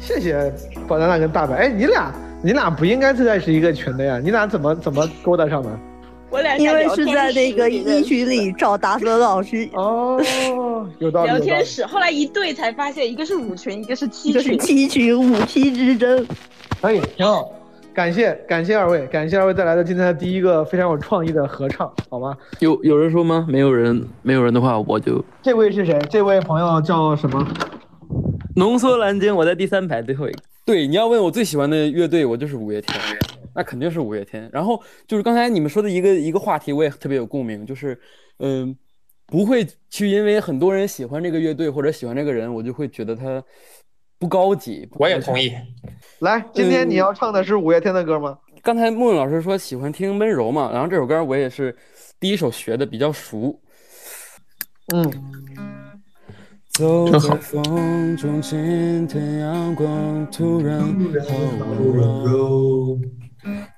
谢谢宝娜娜跟大白。哎，你俩你俩不应该是在是一个群的呀？你俩怎么怎么勾搭上的？我俩因为是在那个一群里找达芬老师。哦，有道理。聊天室，后来一对才发现，一个是五群，一个是七群。七群五七之争。可以，挺好。感谢感谢二位，感谢二位带来的今天的第一个非常有创意的合唱，好吗？有有人说吗？没有人，没有人的话，我就这位是谁？这位朋友叫什么？浓缩蓝鲸，我在第三排最后一个。对，你要问我最喜欢的乐队，我就是五月天，那肯定是五月天。然后就是刚才你们说的一个一个话题，我也特别有共鸣，就是嗯，不会去因为很多人喜欢这个乐队或者喜欢这个人，我就会觉得他不高级。我也同意。来，今天你要唱的是五月天的歌吗？刚才木木老师说喜欢听温柔嘛，然后这首歌我也是第一首学的，比较熟。嗯。走在风中，今天阳光突然好温柔，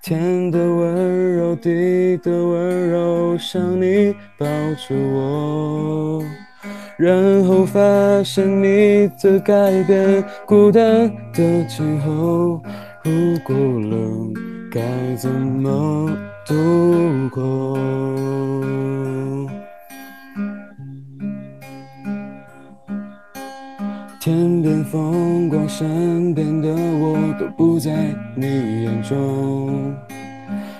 天的温柔，地的温柔，像你抱着我，然后发现你的改变，孤单的今后，如果冷，该怎么度过？天边风光，身边的我都不在你眼中。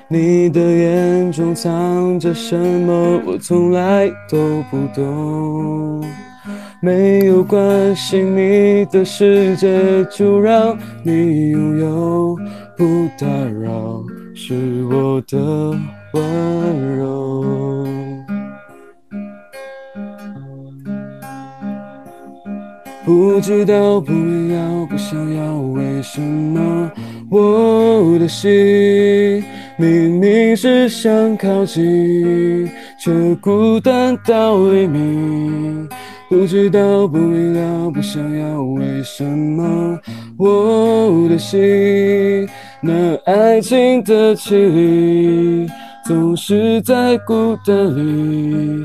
你的眼中藏着什么，我从来都不懂。没有关系，你的世界就让你拥有，不打扰是我的温柔。不知道，不要，不想要，为什么。我的心明明是想靠近，却孤单到黎明。不知道，不明了，不想要，为什么。我的心那爱情的绮丽，总是在孤单里。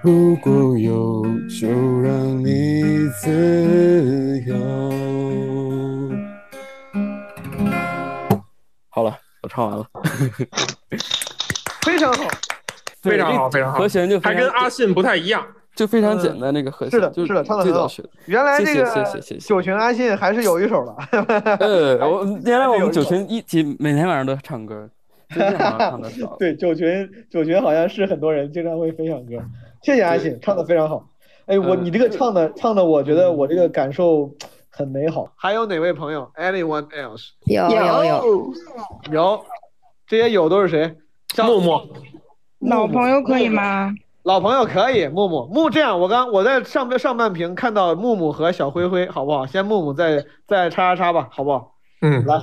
如果有，就让你自由。好了，我唱完了。非常好，非常好，非常好。和弦就还跟阿信不太一样，就非常简单，那个和弦是的，就是的，唱的很好最早学的。。原来这谢谢个谢谢谢谢。九群阿信还是有一手的。呃，我 原来我们九群一起每天晚上都唱歌，最近好像唱的少。对，九群九群好像是很多人经常会分享歌。谢谢阿信，唱的非常好。哎，我嗯你这个唱的唱的，我觉得我这个感受很美好。还有哪位朋友？Anyone else？有有有有，这些有都是谁？木木，老朋友可以吗？老朋友可以，木木木这样，我刚我在上边上半屏看到木木和小灰灰，好不好？先木木再再叉叉叉吧，好不好？嗯，来，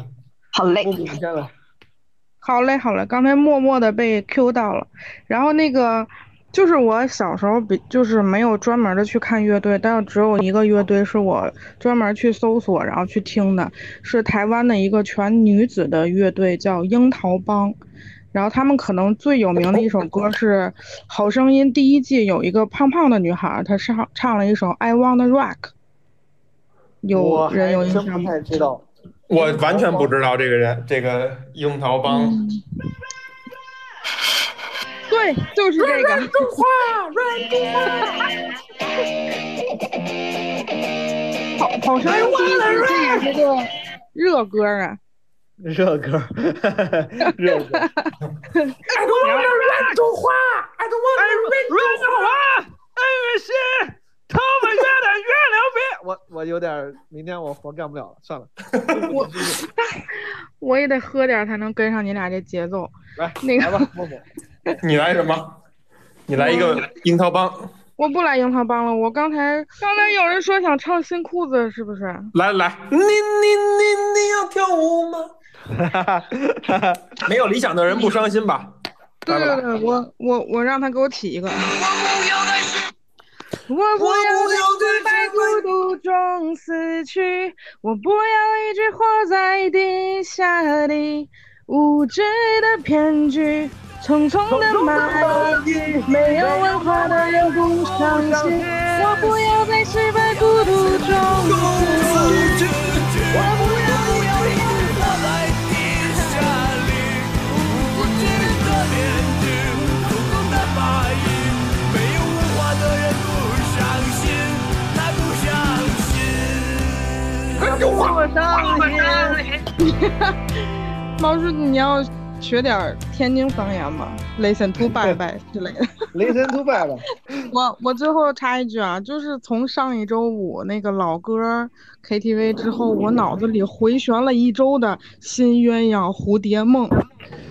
好嘞木木你先来。好嘞，好嘞，刚才默默的被 Q 到了，然后那个就是我小时候比就是没有专门的去看乐队，但是只有一个乐队是我专门去搜索然后去听的，是台湾的一个全女子的乐队，叫樱桃帮。然后他们可能最有名的一首歌是《好声音》第一季有一个胖胖的女孩，她唱唱了一首《I Wanna Rock》，有人有印象吗？太知道。我完全不知道这个人，这个樱桃帮。嗯 对，就是这个。中华，软中好好声音第一季这个热歌啊。热歌，热歌。I don't wanna run 中华，I don't wanna run 中华。哎，是头发越来越了别。我我有点，明天我活干不了了，算了。我我也得喝点才能跟上你俩这节奏。来，那个来吧，默默。你来什么？你来一个樱桃帮。我不来樱桃帮了，我刚才刚才有人说想唱新裤子，是不是？来来，你你你你要跳舞吗？没有理想的人不伤心吧？对对对，我我我让他给我起一个。我不要在白孤独中死去，我不要一直活在地下里，无知的骗局，匆匆的蚂蚁，没有文化的人不伤心。我不要在失败孤独中死去，我不要有一直活在地下里，无知的骗局，匆匆的蚂蚁，没有文化的人不伤心，他不相信。快给我伤心！老师，你要学点天津方言吧？Listen to bye bye 之类的。Listen to bye。我我最后插一句啊，就是从上一周五那个老歌 KTV 之后，我脑子里回旋了一周的《新鸳鸯蝴蝶梦》，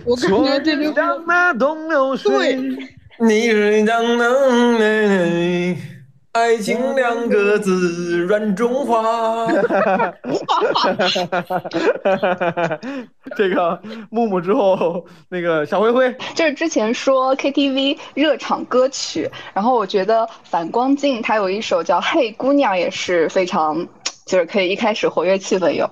我感觉这个像那东流水。你是江南美，爱情两个字软中华。这个木木之后，那个小灰灰，就是之前说 KTV 热场歌曲，然后我觉得反光镜它有一首叫《嘿姑娘》，也是非常，就是可以一开始活跃气氛用。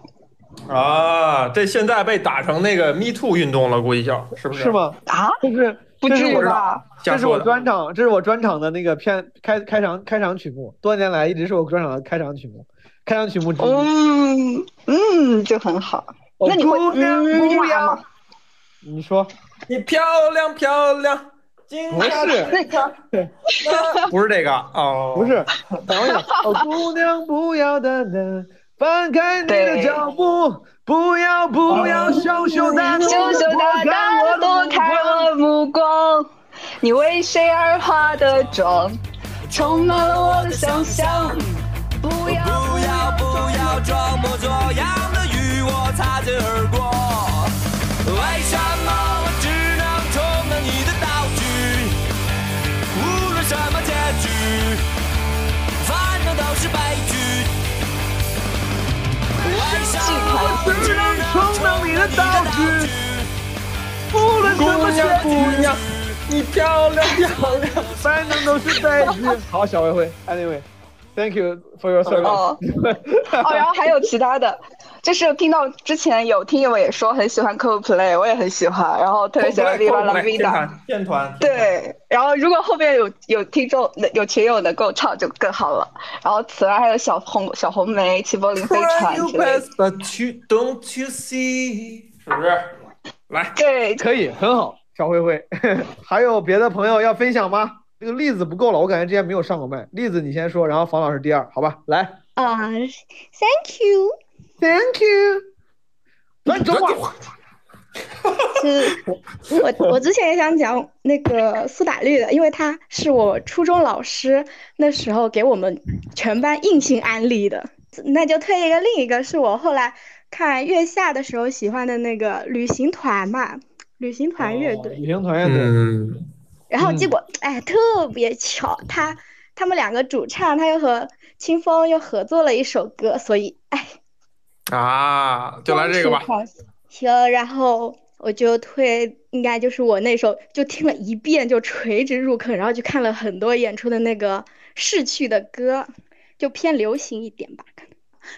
啊，这现在被打成那个 Me Too 运动了，估计叫是不是？是吗？啊，就是不这是我至于吧？这是我专场，这是我专场的那个片开开场开场曲目，多年来一直是我专场的开场曲目，开场曲目之一。嗯嗯，就很好。哦那你会姑娘嗯不要吗？你说你漂亮漂亮，不是那个，不是这个哦，不是，等一下，哦，姑娘不要等等，放开你的脚步，不要不要羞羞答答，羞羞答答我躲开我目光，你为谁而化的妆，充满了我的想象。不要不要不要装模作样的与我擦肩而过，为什么我只能充当你的道具？无论什么结局，反正都是悲剧我台真充当你的道具。不论这么想，不要，你漂亮漂亮，反正都是袋子。好，小灰灰，安利伟。，Anyway，Thank you for your service 哦。哦，然后还有其他的，就是听到之前有听友也说很喜欢 Coldplay，我也很喜欢，然后特别喜欢 Viva La 天 Vida。团天团，对，然后如果后面有有听众有群友能够唱就更好了。然后此外还有小红小红梅、齐柏林飞船 You 之类的。pass, but you don't you see？是不是？来，对，可以，很好，小灰灰。还有别的朋友要分享吗？这个例子不够了，我感觉之前没有上过麦。例子你先说，然后房老师第二，好吧？来啊、t h a n k you，Thank you。乱说话。是我我之前也想讲那个苏打绿的，因为他是我初中老师那时候给我们全班硬性安利的。那就推一个，另一个是我后来看月下的时候喜欢的那个旅行团嘛，旅行团乐队。旅行团乐队。嗯。然后结果，哎，特别巧，他他们两个主唱他又和清风又合作了一首歌，所以哎，啊，就来这个吧。行，然后我就推，应该就是我那首就听了一遍就垂直入坑，然后就看了很多演出的那个逝去的歌，就偏流行一点吧，可能。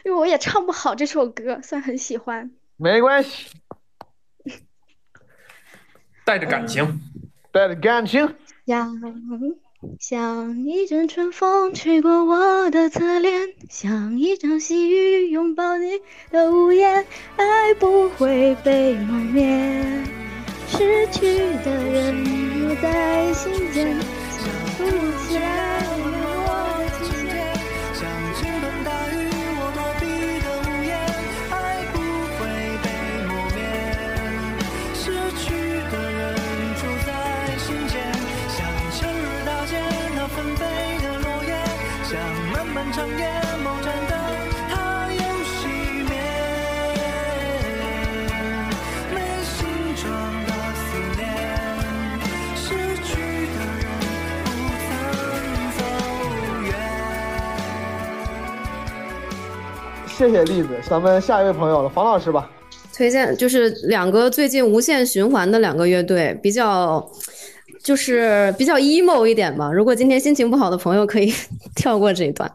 因为我也唱不好这首歌，虽然很喜欢。没关系，带着感情，带着感情。像像一阵春风吹过我的侧脸，像一场细雨拥抱你的屋檐，爱不会被磨灭，失去的人留在心间，想不起来长夜某盏灯，它又熄灭。没形状的思念，失去的人不曾走远。谢谢栗子，咱们下一位朋友了，房老师吧。推荐就是两个最近无限循环的两个乐队，比较就是比较 emo 一点吧。如果今天心情不好的朋友可以 跳过这一段。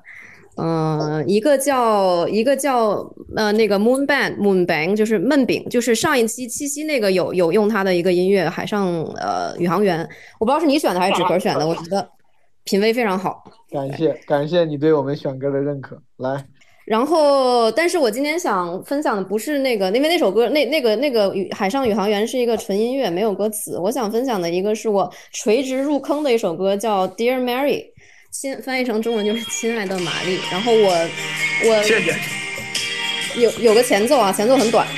嗯、一个叫一个叫呃那个 Moon Band Moon Bang，就是闷饼，就是上一期七夕那个有有用他的一个音乐《海上呃宇航员》，我不知道是你选的还是纸壳选的，我觉得品味非常好。感谢感谢你对我们选歌的认可，来。然后，但是我今天想分享的不是那个，因为那首歌那那个那个宇海上宇航员是一个纯音乐，没有歌词。我想分享的一个是我垂直入坑的一首歌，叫《Dear Mary》，亲翻译成中文就是“亲爱的玛丽”。然后我我谢谢有有个前奏啊，前奏很短。I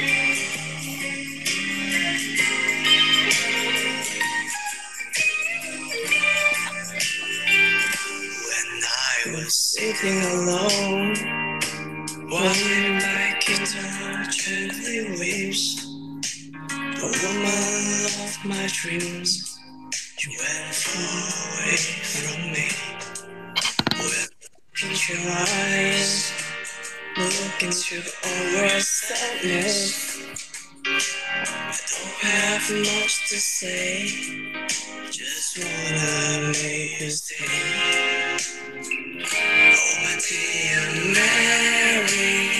was sitting alone, wondering my guitar gently weeps. The woman of my dreams, you went away from. Into your eyes, look into our sadness. I don't have much to say, just wanna make you stay. Oh, my dear Mary,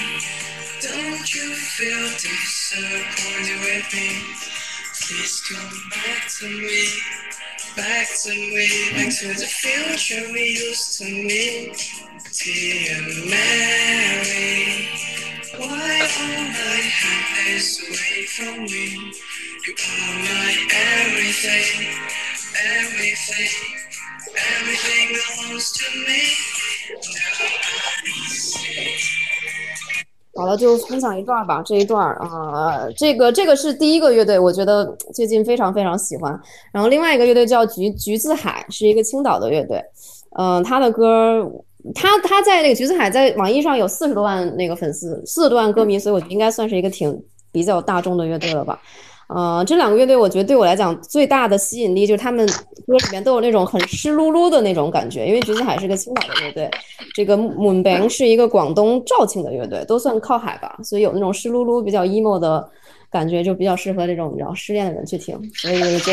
don't you feel disappointed with me? Please come back to me, back to me, back to the future we used to meet. Dear Mary, why all my happiness away from me? You are my everything, everything, everything belongs to me. Now I see. 好了，就分享一段吧。这一段儿啊、这个这个是第一个乐队，我觉得最近非常非常喜欢。然后另外一个乐队叫橘橘子海，是一个青岛的乐队。嗯、他的歌，他他在那个橘子海在网易上有四十多万那个粉丝，四十多万歌迷，所以我觉得应该算是一个挺比较大众的乐队了吧。呃，这两个乐队，我觉得对我来讲最大的吸引力就是他们歌里面都有那种很湿漉漉的那种感觉。因为橘子海是个青岛的乐队，这个 Moonbang 是一个广东肇庆的乐队，都算靠海吧，所以有那种湿漉漉、比较 emo 的感觉就比较适合这种你知道失恋的人去听，所以就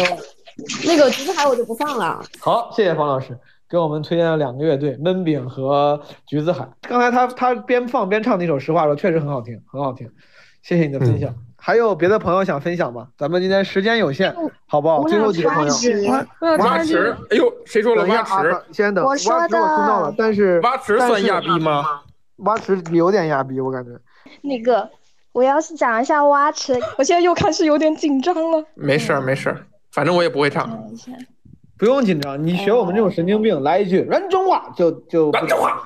那个橘子海我就不放了。好，谢谢方老师给我们推荐了两个乐队，闷饼和橘子海。刚才他他边放边唱那首《实话》的时候，确实很好听，很好听。谢谢你的分享。还有别的朋友想分享吗？咱们今天时间有限，好不好？最后几个朋友。蛙池，哎呦，谁说了等一下蛙池啊？先等，蛙池我我说听到了，但是蛙池算亚逼吗？蛙池有点亚逼，我感觉。那个，我要是讲一下蛙池，我现在又开始有点紧张了。没事儿没事儿，反正我也不会唱。不用紧张，你学我们这种神经病，来一句人中华就就。人中话。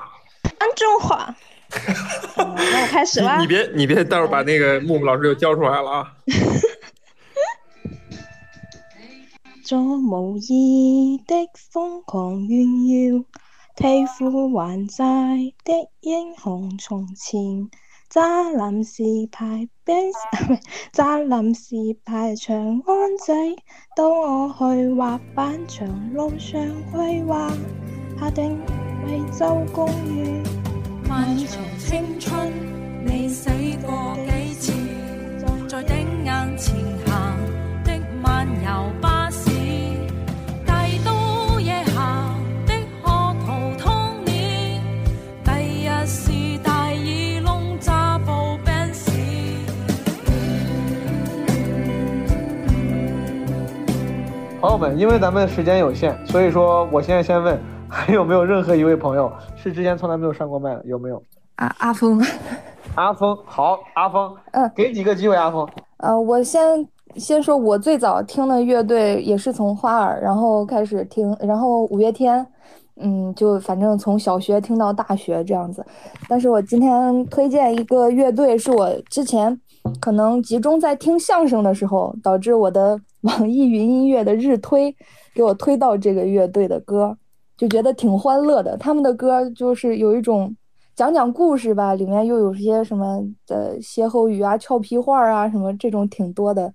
安中话。那我开始啦你。别你别，待会儿把那个木木老师就教出来了啊！做無意的瘋狂炫耀，替父還債的英雄從前。渣男是排 base，渣男是排長安仔。到我去滑板場路上規劃，下定惠州公園。漫長青春，你死過幾次？在頂硬前行的漫遊巴士，大都夜下的河圖童年，第日是大耳窿揸部 Benz。朋友们，因为咱们时间有限，所以说我现在先问，还有没有任何一位朋友是之前从来没有上过麦的？有没有？啊，阿峰，阿峰，好，阿峰，嗯，给你个机会，阿峰。呃，我先先说，我最早听的乐队也是从花儿，然后开始听，然后五月天，嗯，就反正从小学听到大学这样子。但是我今天推荐一个乐队，是我之前可能集中在听相声的时候，导致我的网易云音乐的日推给我推到这个乐队的歌，就觉得挺欢乐的。他们的歌就是有一种。讲讲故事吧，里面又有些什么的歇后语啊、俏皮话啊，什么这种挺多的。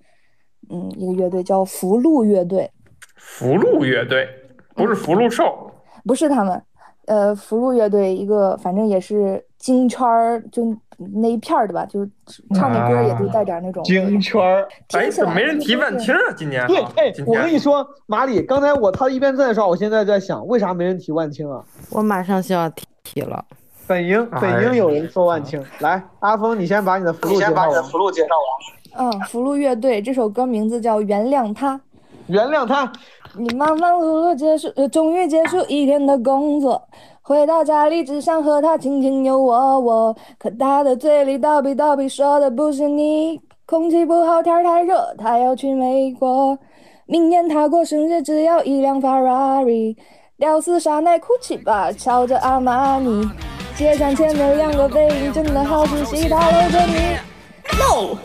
嗯，一个乐队叫福禄乐队，福禄乐队不是福禄寿，不是他们。呃，福禄乐队一个反正也是京圈儿，就那一片儿的吧，就是唱的歌也都带点那种京圈儿。哎，怎么没人提万青啊？今年对，哎，我跟你说，马里，刚才我他一边在说，我现在在想，为啥没人提万青啊？我马上就要提提了。本营，本营有人说万青，来，阿峰，你先把你的福禄介绍完。福禄介绍完。嗯，福禄乐队这首歌名字叫《原谅他》。原谅他。你忙忙碌碌结束，呃，终于结束一天的工作，回到家里只想和他卿卿又我我，可他的嘴里叨逼叨逼说的不是你，空气不好，天儿太热，他要去美国，明年他过生日只要一辆法拉利，屌丝傻奶哭泣吧，瞧着阿玛尼，街站前的两个背影真的好熟悉，他搂着你，no。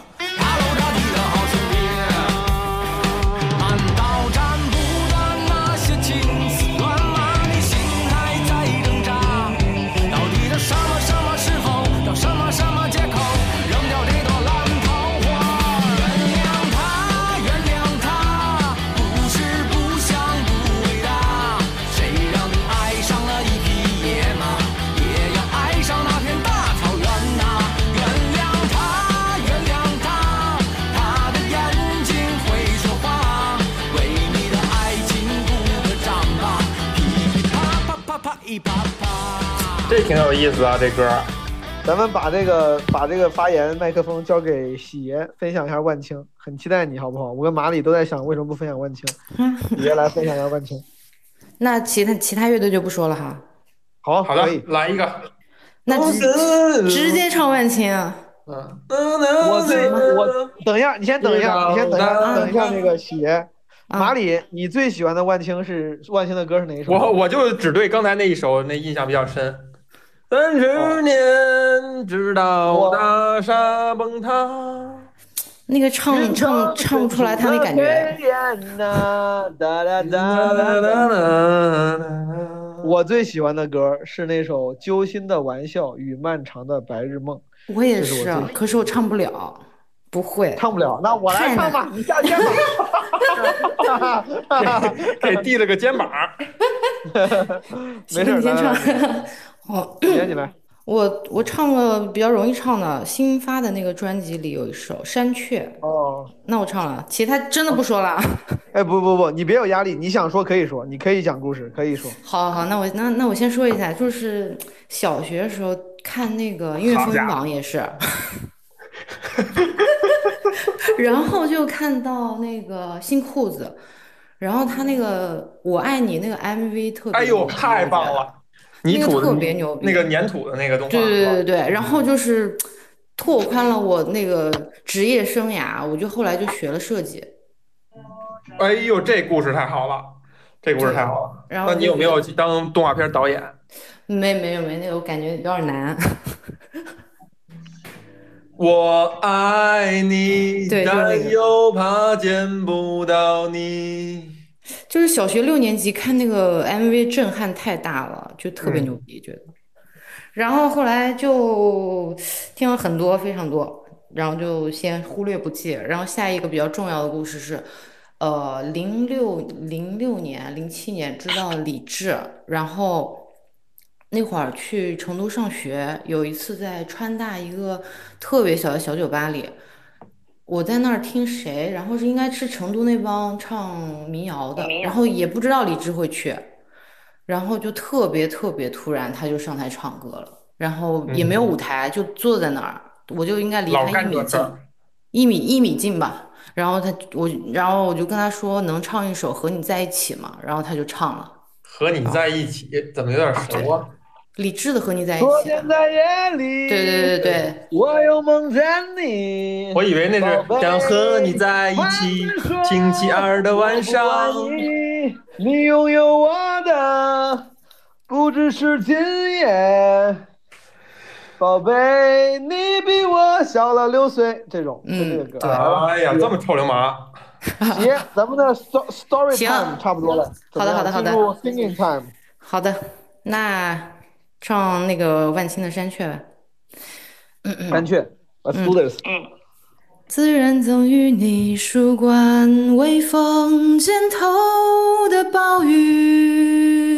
这挺有意思啊，这歌。咱们把这个把这个发言麦克风交给喜爷，分享一下万青，很期待你好不好？我跟马里都在想，为什么不分享万青？喜爷来分享一下万青。那其他其他乐队就不说了哈。好，好的，来一个。那直直接唱万青啊。嗯，我最我等一下，你先等一下，你先等一下，等一下那个喜爷。马里，你最喜欢的万青是万青的歌是哪一首？我我就只对刚才那一首那印象比较深。三十年，直到大厦崩塌。那个唱唱唱不出来他那感觉。我最喜欢的歌是那首《揪心的玩笑与漫长的白日梦》。我也是可是我唱不了，不会，唱不了。那我来唱吧，你下肩膀。给递了个肩膀。没事，你先唱来来来好，喜爷你来。我 我唱了比较容易唱的，新发的那个专辑里有一首《山雀》。哦，那我唱了，其他真的不说了。哎，不不不，你别有压力，你想说可以说，你可以讲故事，可以说。好好好，那我那那我先说一下，就是小学的时候看那个音乐风云榜也是，然后就看到那个新裤子，然后他那个我爱你那个 MV 特别，哎呦，太棒了！泥土的那个特别牛逼那个粘土的那个动画，对对对对对，然后就是拓宽了我那个职业生涯，我就后来就学了设计。哎呦，这故事太好了，这故事太好了。然后那你有没有去当动画片导演？没没有没那个，我感觉有点难。我爱你，对就是那个但又怕见不到你。就是小学六年级看那个 MV 震撼太大了，就特别嗯牛逼，觉得。然后后来就听了很多，非常多，然后就先忽略不计。然后下一个比较重要的故事是，呃，零六零六年、零七年知道李志，然后那会儿去成都上学，有一次在川大一个特别小的小酒吧里，我在那儿听谁，然后是应该是成都那帮唱民谣的，然后也不知道李志会去，然后就特别特别突然，他就上台唱歌了，然后也没有舞台，就坐在那儿，我就应该离他一米近一米一米近吧。然后他我，然后我就跟他说能唱一首《和你在一起》吗？然后他就唱了和你在一起，怎么有点熟啊？李志的《和你在一起》。昨天在夜里，对对对对，我又梦见你。我以为那是想和你在一起，星期二的晚上。你，你拥有我的不只是今夜，宝贝，你比我小了六岁。这种，就这个歌。哎呀，这么臭流氓！行，咱们的 sto- story time 差不多了。好的好的好的进入 singing time。好的，那唱那个万青的《山雀》吧。嗯嗯。山雀，Let's do this。自然赠予你树冠，微风肩头的暴雨，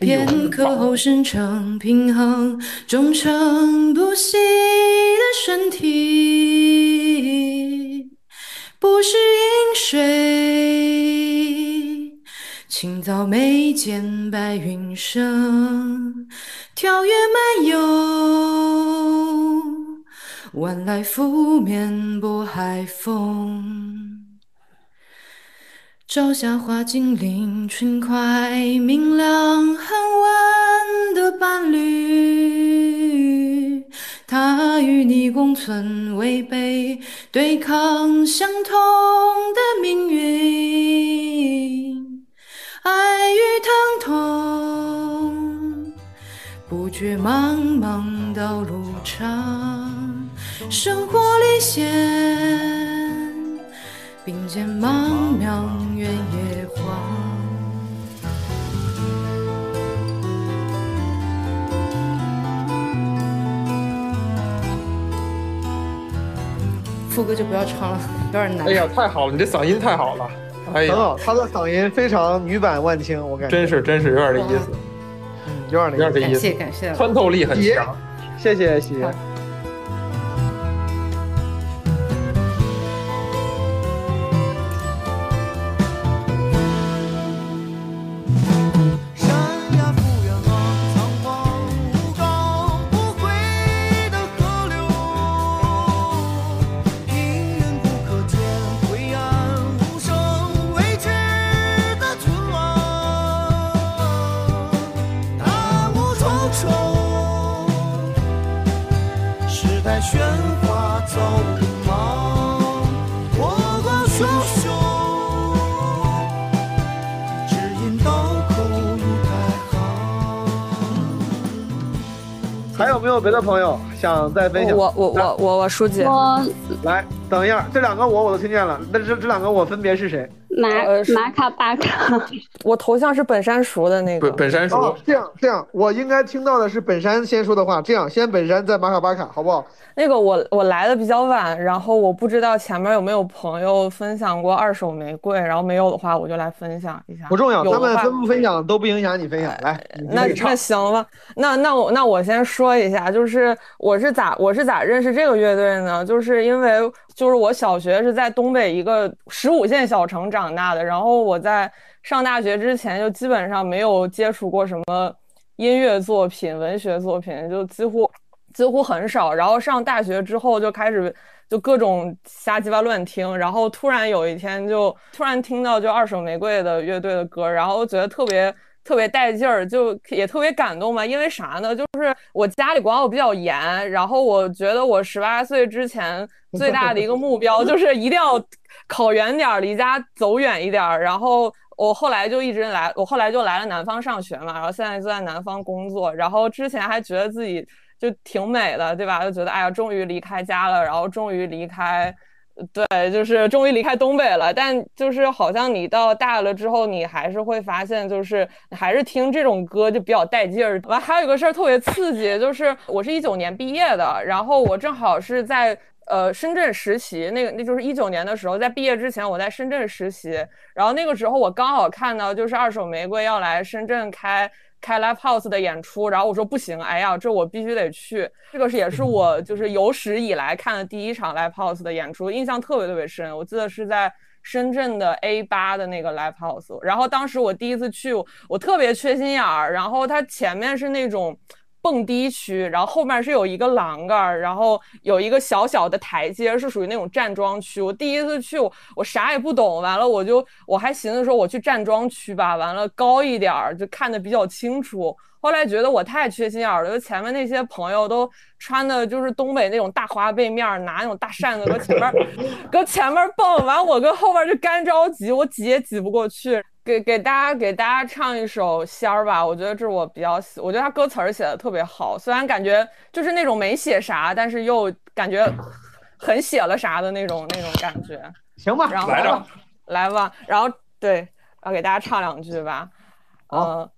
片刻后生成平衡，忠诚不息的身体，不是饮水。清早眉间白云生，跳跃漫游，晚来拂面拨海风。朝霞花精灵，春快明亮很晚的伴侣，他与你共存违背，对抗相同的命运，爱与疼痛，不觉茫茫道路长，生活历险，并肩茫茫原野荒。副歌就不要唱了，有点难。哎呀，太好了，你这嗓音太好了！哎呀，很好，他的嗓音非常女版万青，我感觉。真是真是有点这意思，嗯有点那有点这意思，感谢感谢穿透力很强。谢谢喜爷。的朋友想再分享？我我我我我书记，来，等一下，这两个我我都听见了，那这这两个我分别是谁？马马卡巴卡，我头像是本山熟的那个。本本山熟哦，这样这样，我应该听到的是本山先说的话。这样，先本山，再马卡巴卡，好不好？那个我我来的比较晚，然后我不知道前面有没有朋友分享过二手玫瑰，然后没有的话我就来分享一下。不重要，有的话他们分不分享都不影响你分享。来，那那行吧，那那我那我先说一下，就是我是咋我是咋认识这个乐队呢？就是因为就是我小学是在东北一个十五线小城长大的，然后我在上大学之前就基本上没有接触过什么音乐作品、文学作品，就几乎几乎很少。然后上大学之后就开始就各种瞎鸡巴乱听，然后突然有一天就突然听到就二手玫瑰的乐队的歌，然后觉得特别。特别带劲儿，就也特别感动吧。因为啥呢？就是我家里管我比较严，然后我觉得我十八岁之前最大的一个目标 就是一定要考远点儿，离家走远一点儿。然后我后来就一直来，我后来就来了南方上学嘛，然后现在就在南方工作。然后之前还觉得自己就挺美的，对吧？就觉得哎呀，终于离开家了，然后终于离开。对，就是终于离开东北了，但就是好像你到大了之后，你还是会发现，就是还是听这种歌就比较带劲儿。完，还有一个事儿特别刺激，就是我是一九年毕业的，然后我正好是在呃深圳实习，那个那就是一九年的时候，在毕业之前我在深圳实习，然后那个时候我刚好看到就是二手玫瑰要来深圳开。开 live house 的演出，然后我说不行，哎呀，这我必须得去。这个是也是我就是有史以来看的第一场 live house 的演出，印象特别特别深。我记得是在深圳的 A 八的那个 live house，然后当时我第一次去，我特别缺心眼儿，然后它前面是那种。蹦迪区，然后后面是有一个栏杆儿，然后有一个小小的台阶，是属于那种站桩区。我第一次去，我我啥也不懂，完了我就我还寻思说我去站桩区吧，完了高一点儿就看得比较清楚。后来觉得我太缺心眼儿了，就前面那些朋友都穿的就是东北那种大花背面，拿那种大扇子搁前面搁前面蹦，完我搁后边就干着急，我挤也挤不过去。给给大家给大家唱一首仙儿吧，我觉得这是我比较喜，我觉得他歌词儿写的特别好，虽然感觉就是那种没写啥，但是又感觉很写了啥的那种那种感觉。行吧，然后来着来吧，然后对，要给大家唱两句吧。嗯，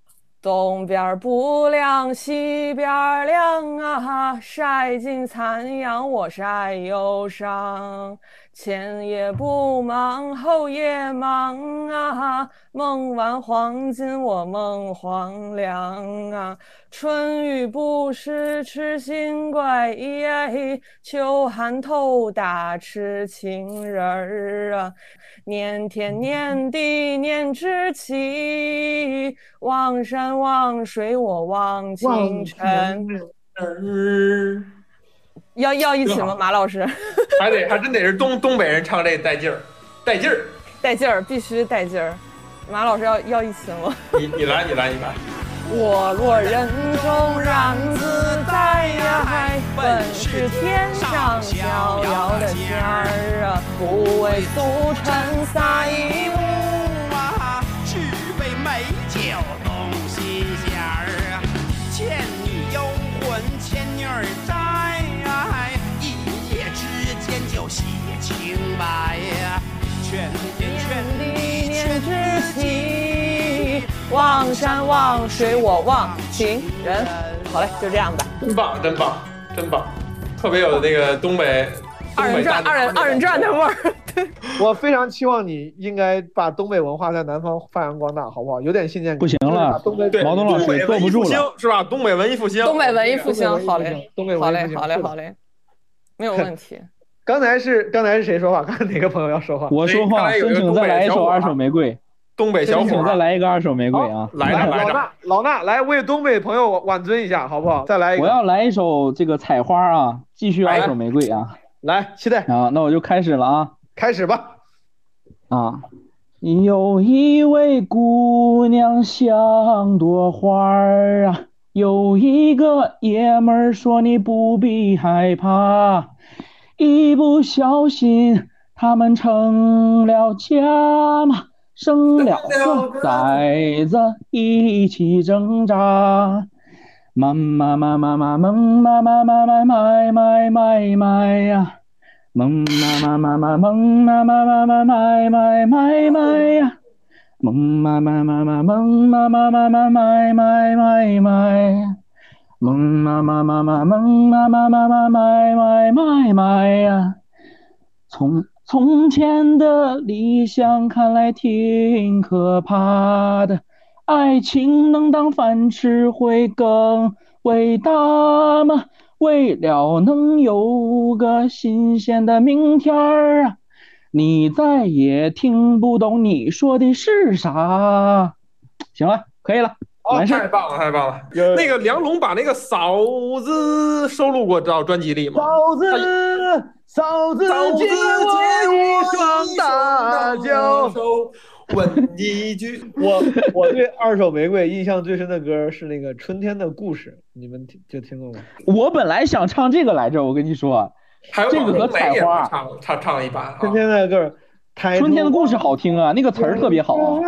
东边儿不亮西边儿亮啊，晒尽残阳我晒忧伤。前夜不忙后夜忙啊，梦完黄金我梦黄粱啊。春雨不湿痴心怪，秋寒透打痴情人儿啊。念天念地念知己，望山望水我望清晨。要要一起吗，马老师？还得还真得是东东北人唱这带劲儿，带劲儿，带劲儿，必须带劲儿。马老师要要一起吗？你你来你来你来。我若人中然自在呀，本是天上逍遥的仙儿啊，不为俗尘撒一物白呀，劝天劝地念知己，望山望水我望情人。好嘞，就这样吧。真棒，真棒，真棒，特别有那个东北二人转，二人二人转的味儿。我非常期望你应该把东北文化在南方发扬光大，好不好？有点信念感。不行了东北对毛东老师坐不住了是吧？东北文艺复兴，东北文艺复兴，好东北文艺复兴嘞，东北好嘞，文艺复兴是，的好嘞好嘞，没有问题。刚才是刚才是谁说话？刚才哪个朋友要说话？我说话，申请再来一首二手玫瑰。东北申请再来一个二手玫瑰啊！来着，老衲老衲来为东北朋友挽尊一下，好不好？再来一个。我要来一首这个采花啊，继续二手玫瑰啊！来，期待啊！那我就开始了啊！开始吧。啊，有一位姑娘像朵花儿啊，有一个爷们儿说你不必害怕，一不小心他们成了家嘛，生了个崽子一起挣扎。妈妈妈妈妈妈妈妈妈妈妈妈妈呀，萌嘛嘛嘛嘛萌嘛嘛嘛嘛买买买买呀，萌嘛嘛嘛嘛萌嘛嘛嘛嘛买买买买，萌妈妈妈妈萌妈妈妈妈买买买买呀。从从前的理想看来挺可怕的，爱情能当饭吃会更伟大吗？为了能有个新鲜的明天儿啊，你再也听不懂你说的是啥。行了，可以了，哦。太棒了，太棒了！那个梁龙把那个嫂子收录过到专辑里吗？嫂子，嫂子，嫂子借我一双大脚。问一句，我我对二手玫瑰印象最深的歌是那个《春天的故事》，你们听就听过吗？我本来想唱这个来着，我跟你说，还有这个和采花，唱唱唱了一版啊。春天的歌，抬春天的故事好听啊，那个词儿特别好啊。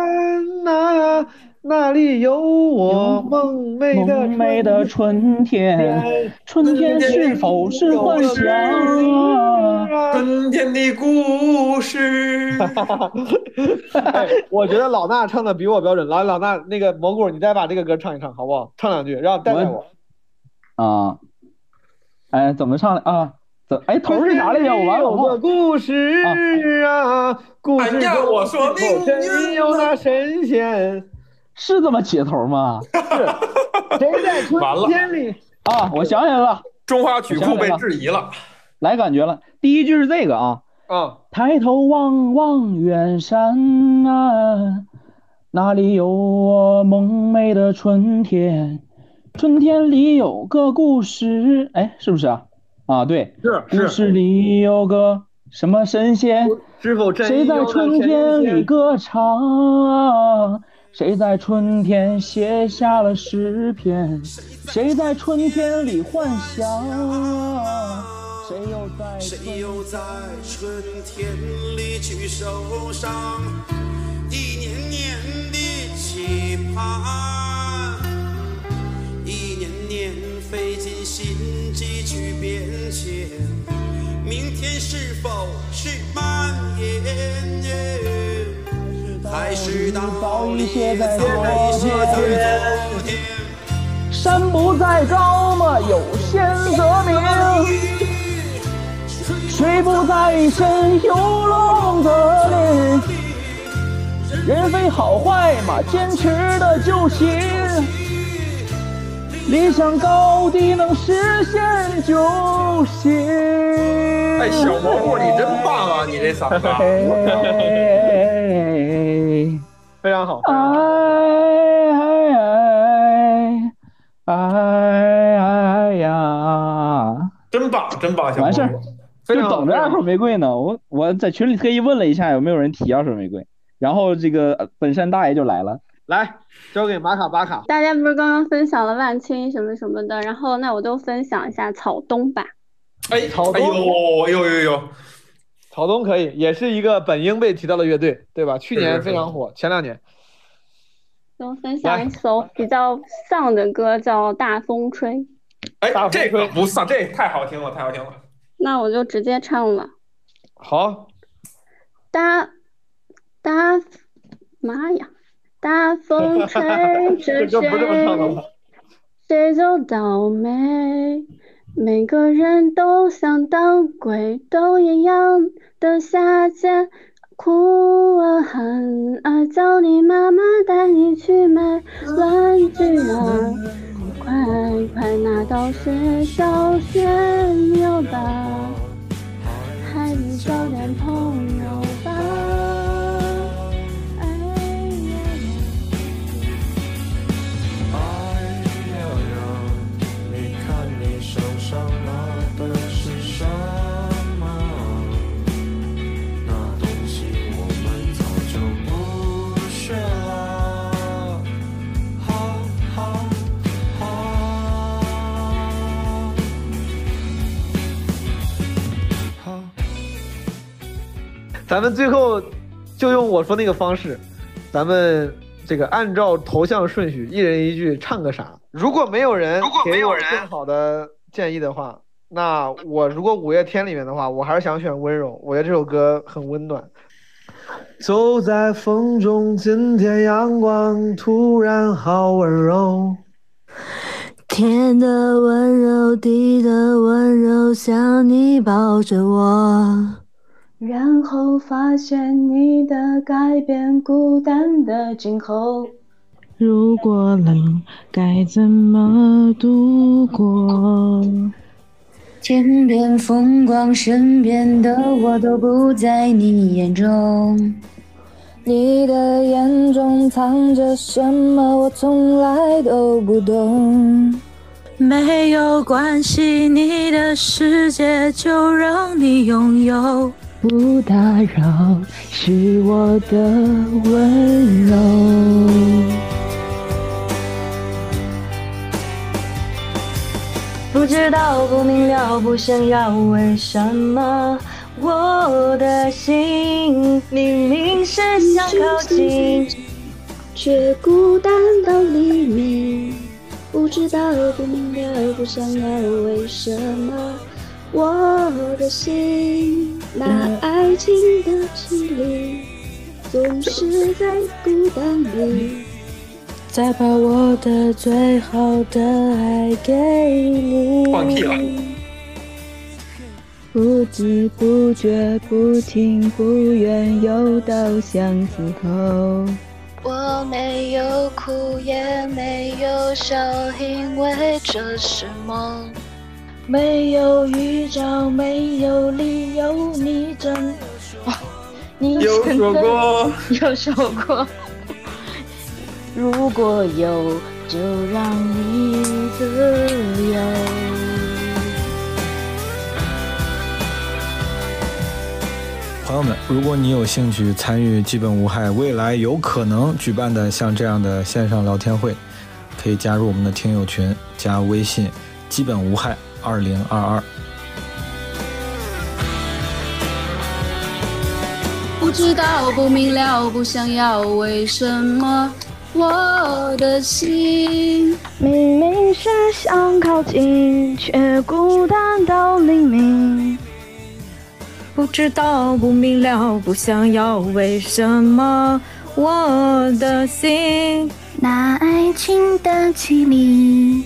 那那里有我梦寐的梦寐的春天，春天是否是幻想啊？春天的故事。哎我觉得老衲唱的比我标准。来，老衲那个蘑菇，你再把这个歌唱一唱，好不好？唱两句，让带带我。啊，哎，怎么唱的啊？怎哎头是啥来着？我完了，我有个忘了。故事啊，故事哎呀我说命运真有那神仙，是这么起头吗？是谁在春完了天里？啊，我想起来了，中华曲库被质疑了。来感觉了。第一句是这个啊，啊，抬头望望远山啊，那里有我梦寐的春天。春天里有个故事，哎，是不是啊？啊，对，是故事里有个什么神仙？是否谁在春天里歌唱？谁在春天写下了诗篇？谁在春天里幻想？谁又在谁又在春天里去受伤？一年年的期盼，一年年费尽心机去变迁，明天是否是蔓延？还是道理写在早已写在昨天？山不在高嘛，有仙则名；水不在深，有龙则灵。人非好坏嘛，坚持的就行。理想高低能实现就行。哎，小蘑菇，你真棒啊！你这嗓子。非常好。哎哎哎哎呀！真棒，真棒，小事儿，就等着二手玫瑰呢。我我在群里特意问了一下有没有人提二手玫瑰，然后这个呃本山大爷就来了。来，交给玛卡巴卡。大家不是刚刚分享了万青什么什么的，然后那我就分享一下草东吧。哎，草东哎呦呦呦呦，草东可以，也是一个本应被提到的乐队，对吧？去年非常火，前两年。就分享一首比较丧的歌，叫《大风吹》。哎，这个不丧，这太好听了，太好听了。那我就直接唱了。好，大大妈呀！大风吹着谁，谁就倒霉。每个人都想当鬼，都一样的下贱，哭啊喊啊，叫你妈妈带你去买玩具啊！快快拿到学校炫耀吧，孩子找点朋友吧。咱们最后就用我说那个方式，咱们这个按照头像顺序，一人一句唱个啥。如果没有人给我更好的建议的话，那我如果五月天里面的话，我还是想选温柔。我觉得这首歌很温暖。走在风中，今天阳光突然好温柔。天的温柔，地的温柔，像你抱着我。然后发现你的改变，孤单的今后。如果冷，该怎么度过？天边风光，身边的我都不在你眼中。你的眼中藏着什么？我从来都不懂。没有关系，你的世界就让你拥有。不打扰，是我的温柔。不知道，不明了，不想要，为什么我的心明明是想靠近，却孤单到黎明。不知道，不明了，不想要，为什么我的心那爱情的绮丽，总是在孤单里。再把我的最好的爱给你。放屁了！不知不觉，不情不愿，又到巷子口。我没有哭，也没有笑，因为这是梦。没有预兆，没有理由，你真，哦，你有真的说过 有说过。如果有，就让你自由。朋友们，如果你有兴趣参与基本无害未来有可能举办的像这样的线上聊天会，可以加入我们的听友群，加微信“基本无害二零二二”。不知道，不明了，不想要，为什么我的心明明是想靠近，却孤单到黎明。不知道，不明了，不想要，为什么我的心那爱情的绮丽，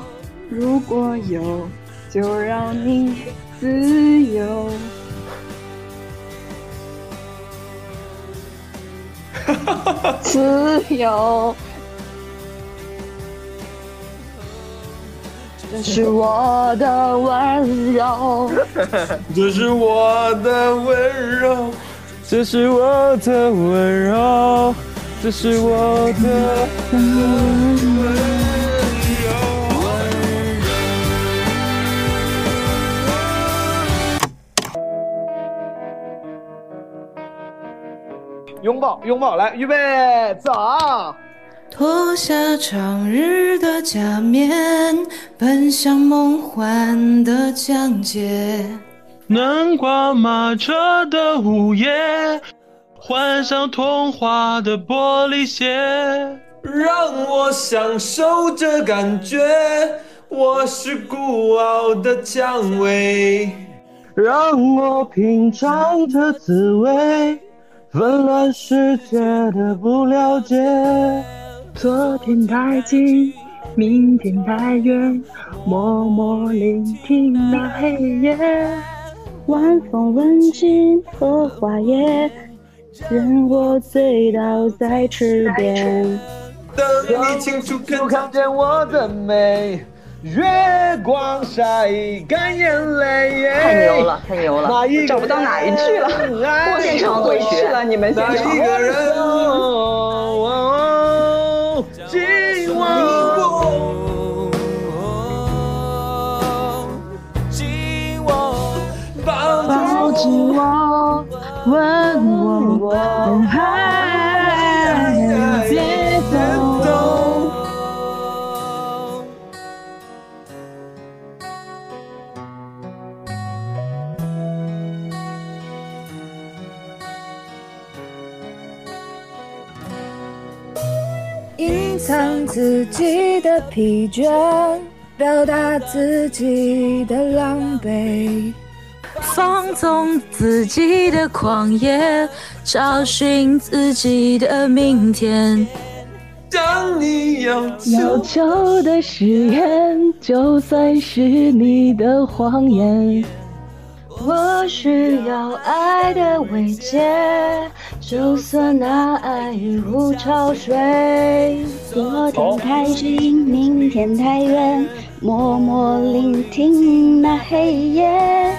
如果有，就让你自由。自由。这是我的温柔，这是我的温柔，这是我的温柔，这是我的温柔。拥抱，拥抱，来，预备，走！脱下长日的假面，奔向梦幻的疆界。南瓜马车的午夜，换上童话的玻璃鞋，让我享受这感觉，我是孤傲的蔷薇，让我品尝这滋味，纷乱世界的不了解。昨天太近，明天太远，默默聆听那黑夜。晚风吻尽荷花叶，任我醉倒在池边。等你清楚看见我的美，月光晒干眼泪。太牛了，太牛了，找不到哪一句了，过现场回去了，你们现场。藏自己的疲倦，表达自己的狼狈。放纵自己的狂野，找寻自己的明天。当你要要求的誓言，就算是你的谎言。我需要爱的慰藉，就算那爱已如潮水。昨天太近，明天太远，默默聆听那黑夜。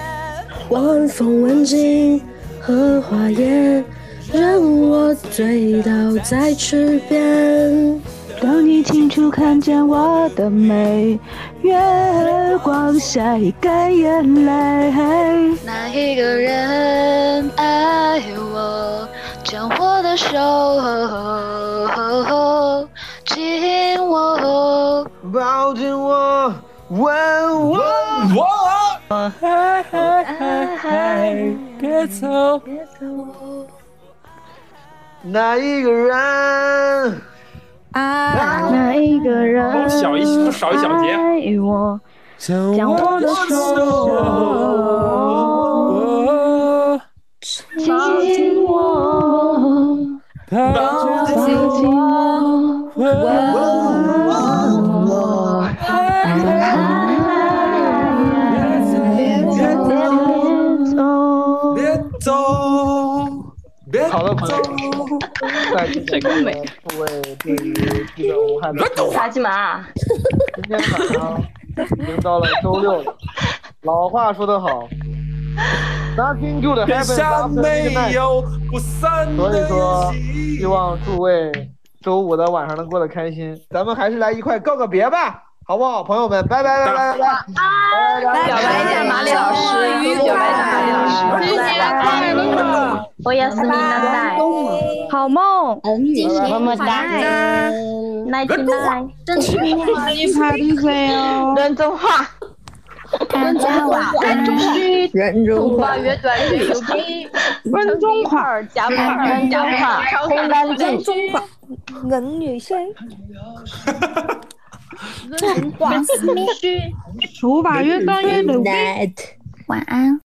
晚风吻尽荷花叶，任我醉倒在池边。当你清楚看见我的美，月光下一干眼泪。那一个人爱我，将我的手紧握，抱紧我，吻我。嗨嗨嗨嗨，别走，别走。那一个人，那一个人小一少一小节爱我，将我的手紧握，抱紧我，别好的朋友，在这个美各位对于基本无害的啥鸡嘛？今天晚上已经到了周六了，老话说得好，Nothing good 天 happens 下 after 没 midnight。有不散所以的说，宴希望诸位周五的晚上能过得开心。咱们还是来一块告个别吧，好不好，朋友们？拜拜拜拜拜拜！表白一下马里老师，表白一下马里老师，新年快乐！我要是你的带，好梦，么么哒，来听来，真是你拍的谁哦？人中话，人中话，人中须，人中话乐团乐手机，人中话，加派人加派，红蓝人中话，人女生。人中话，须。说吧，越办越牛逼。晚安。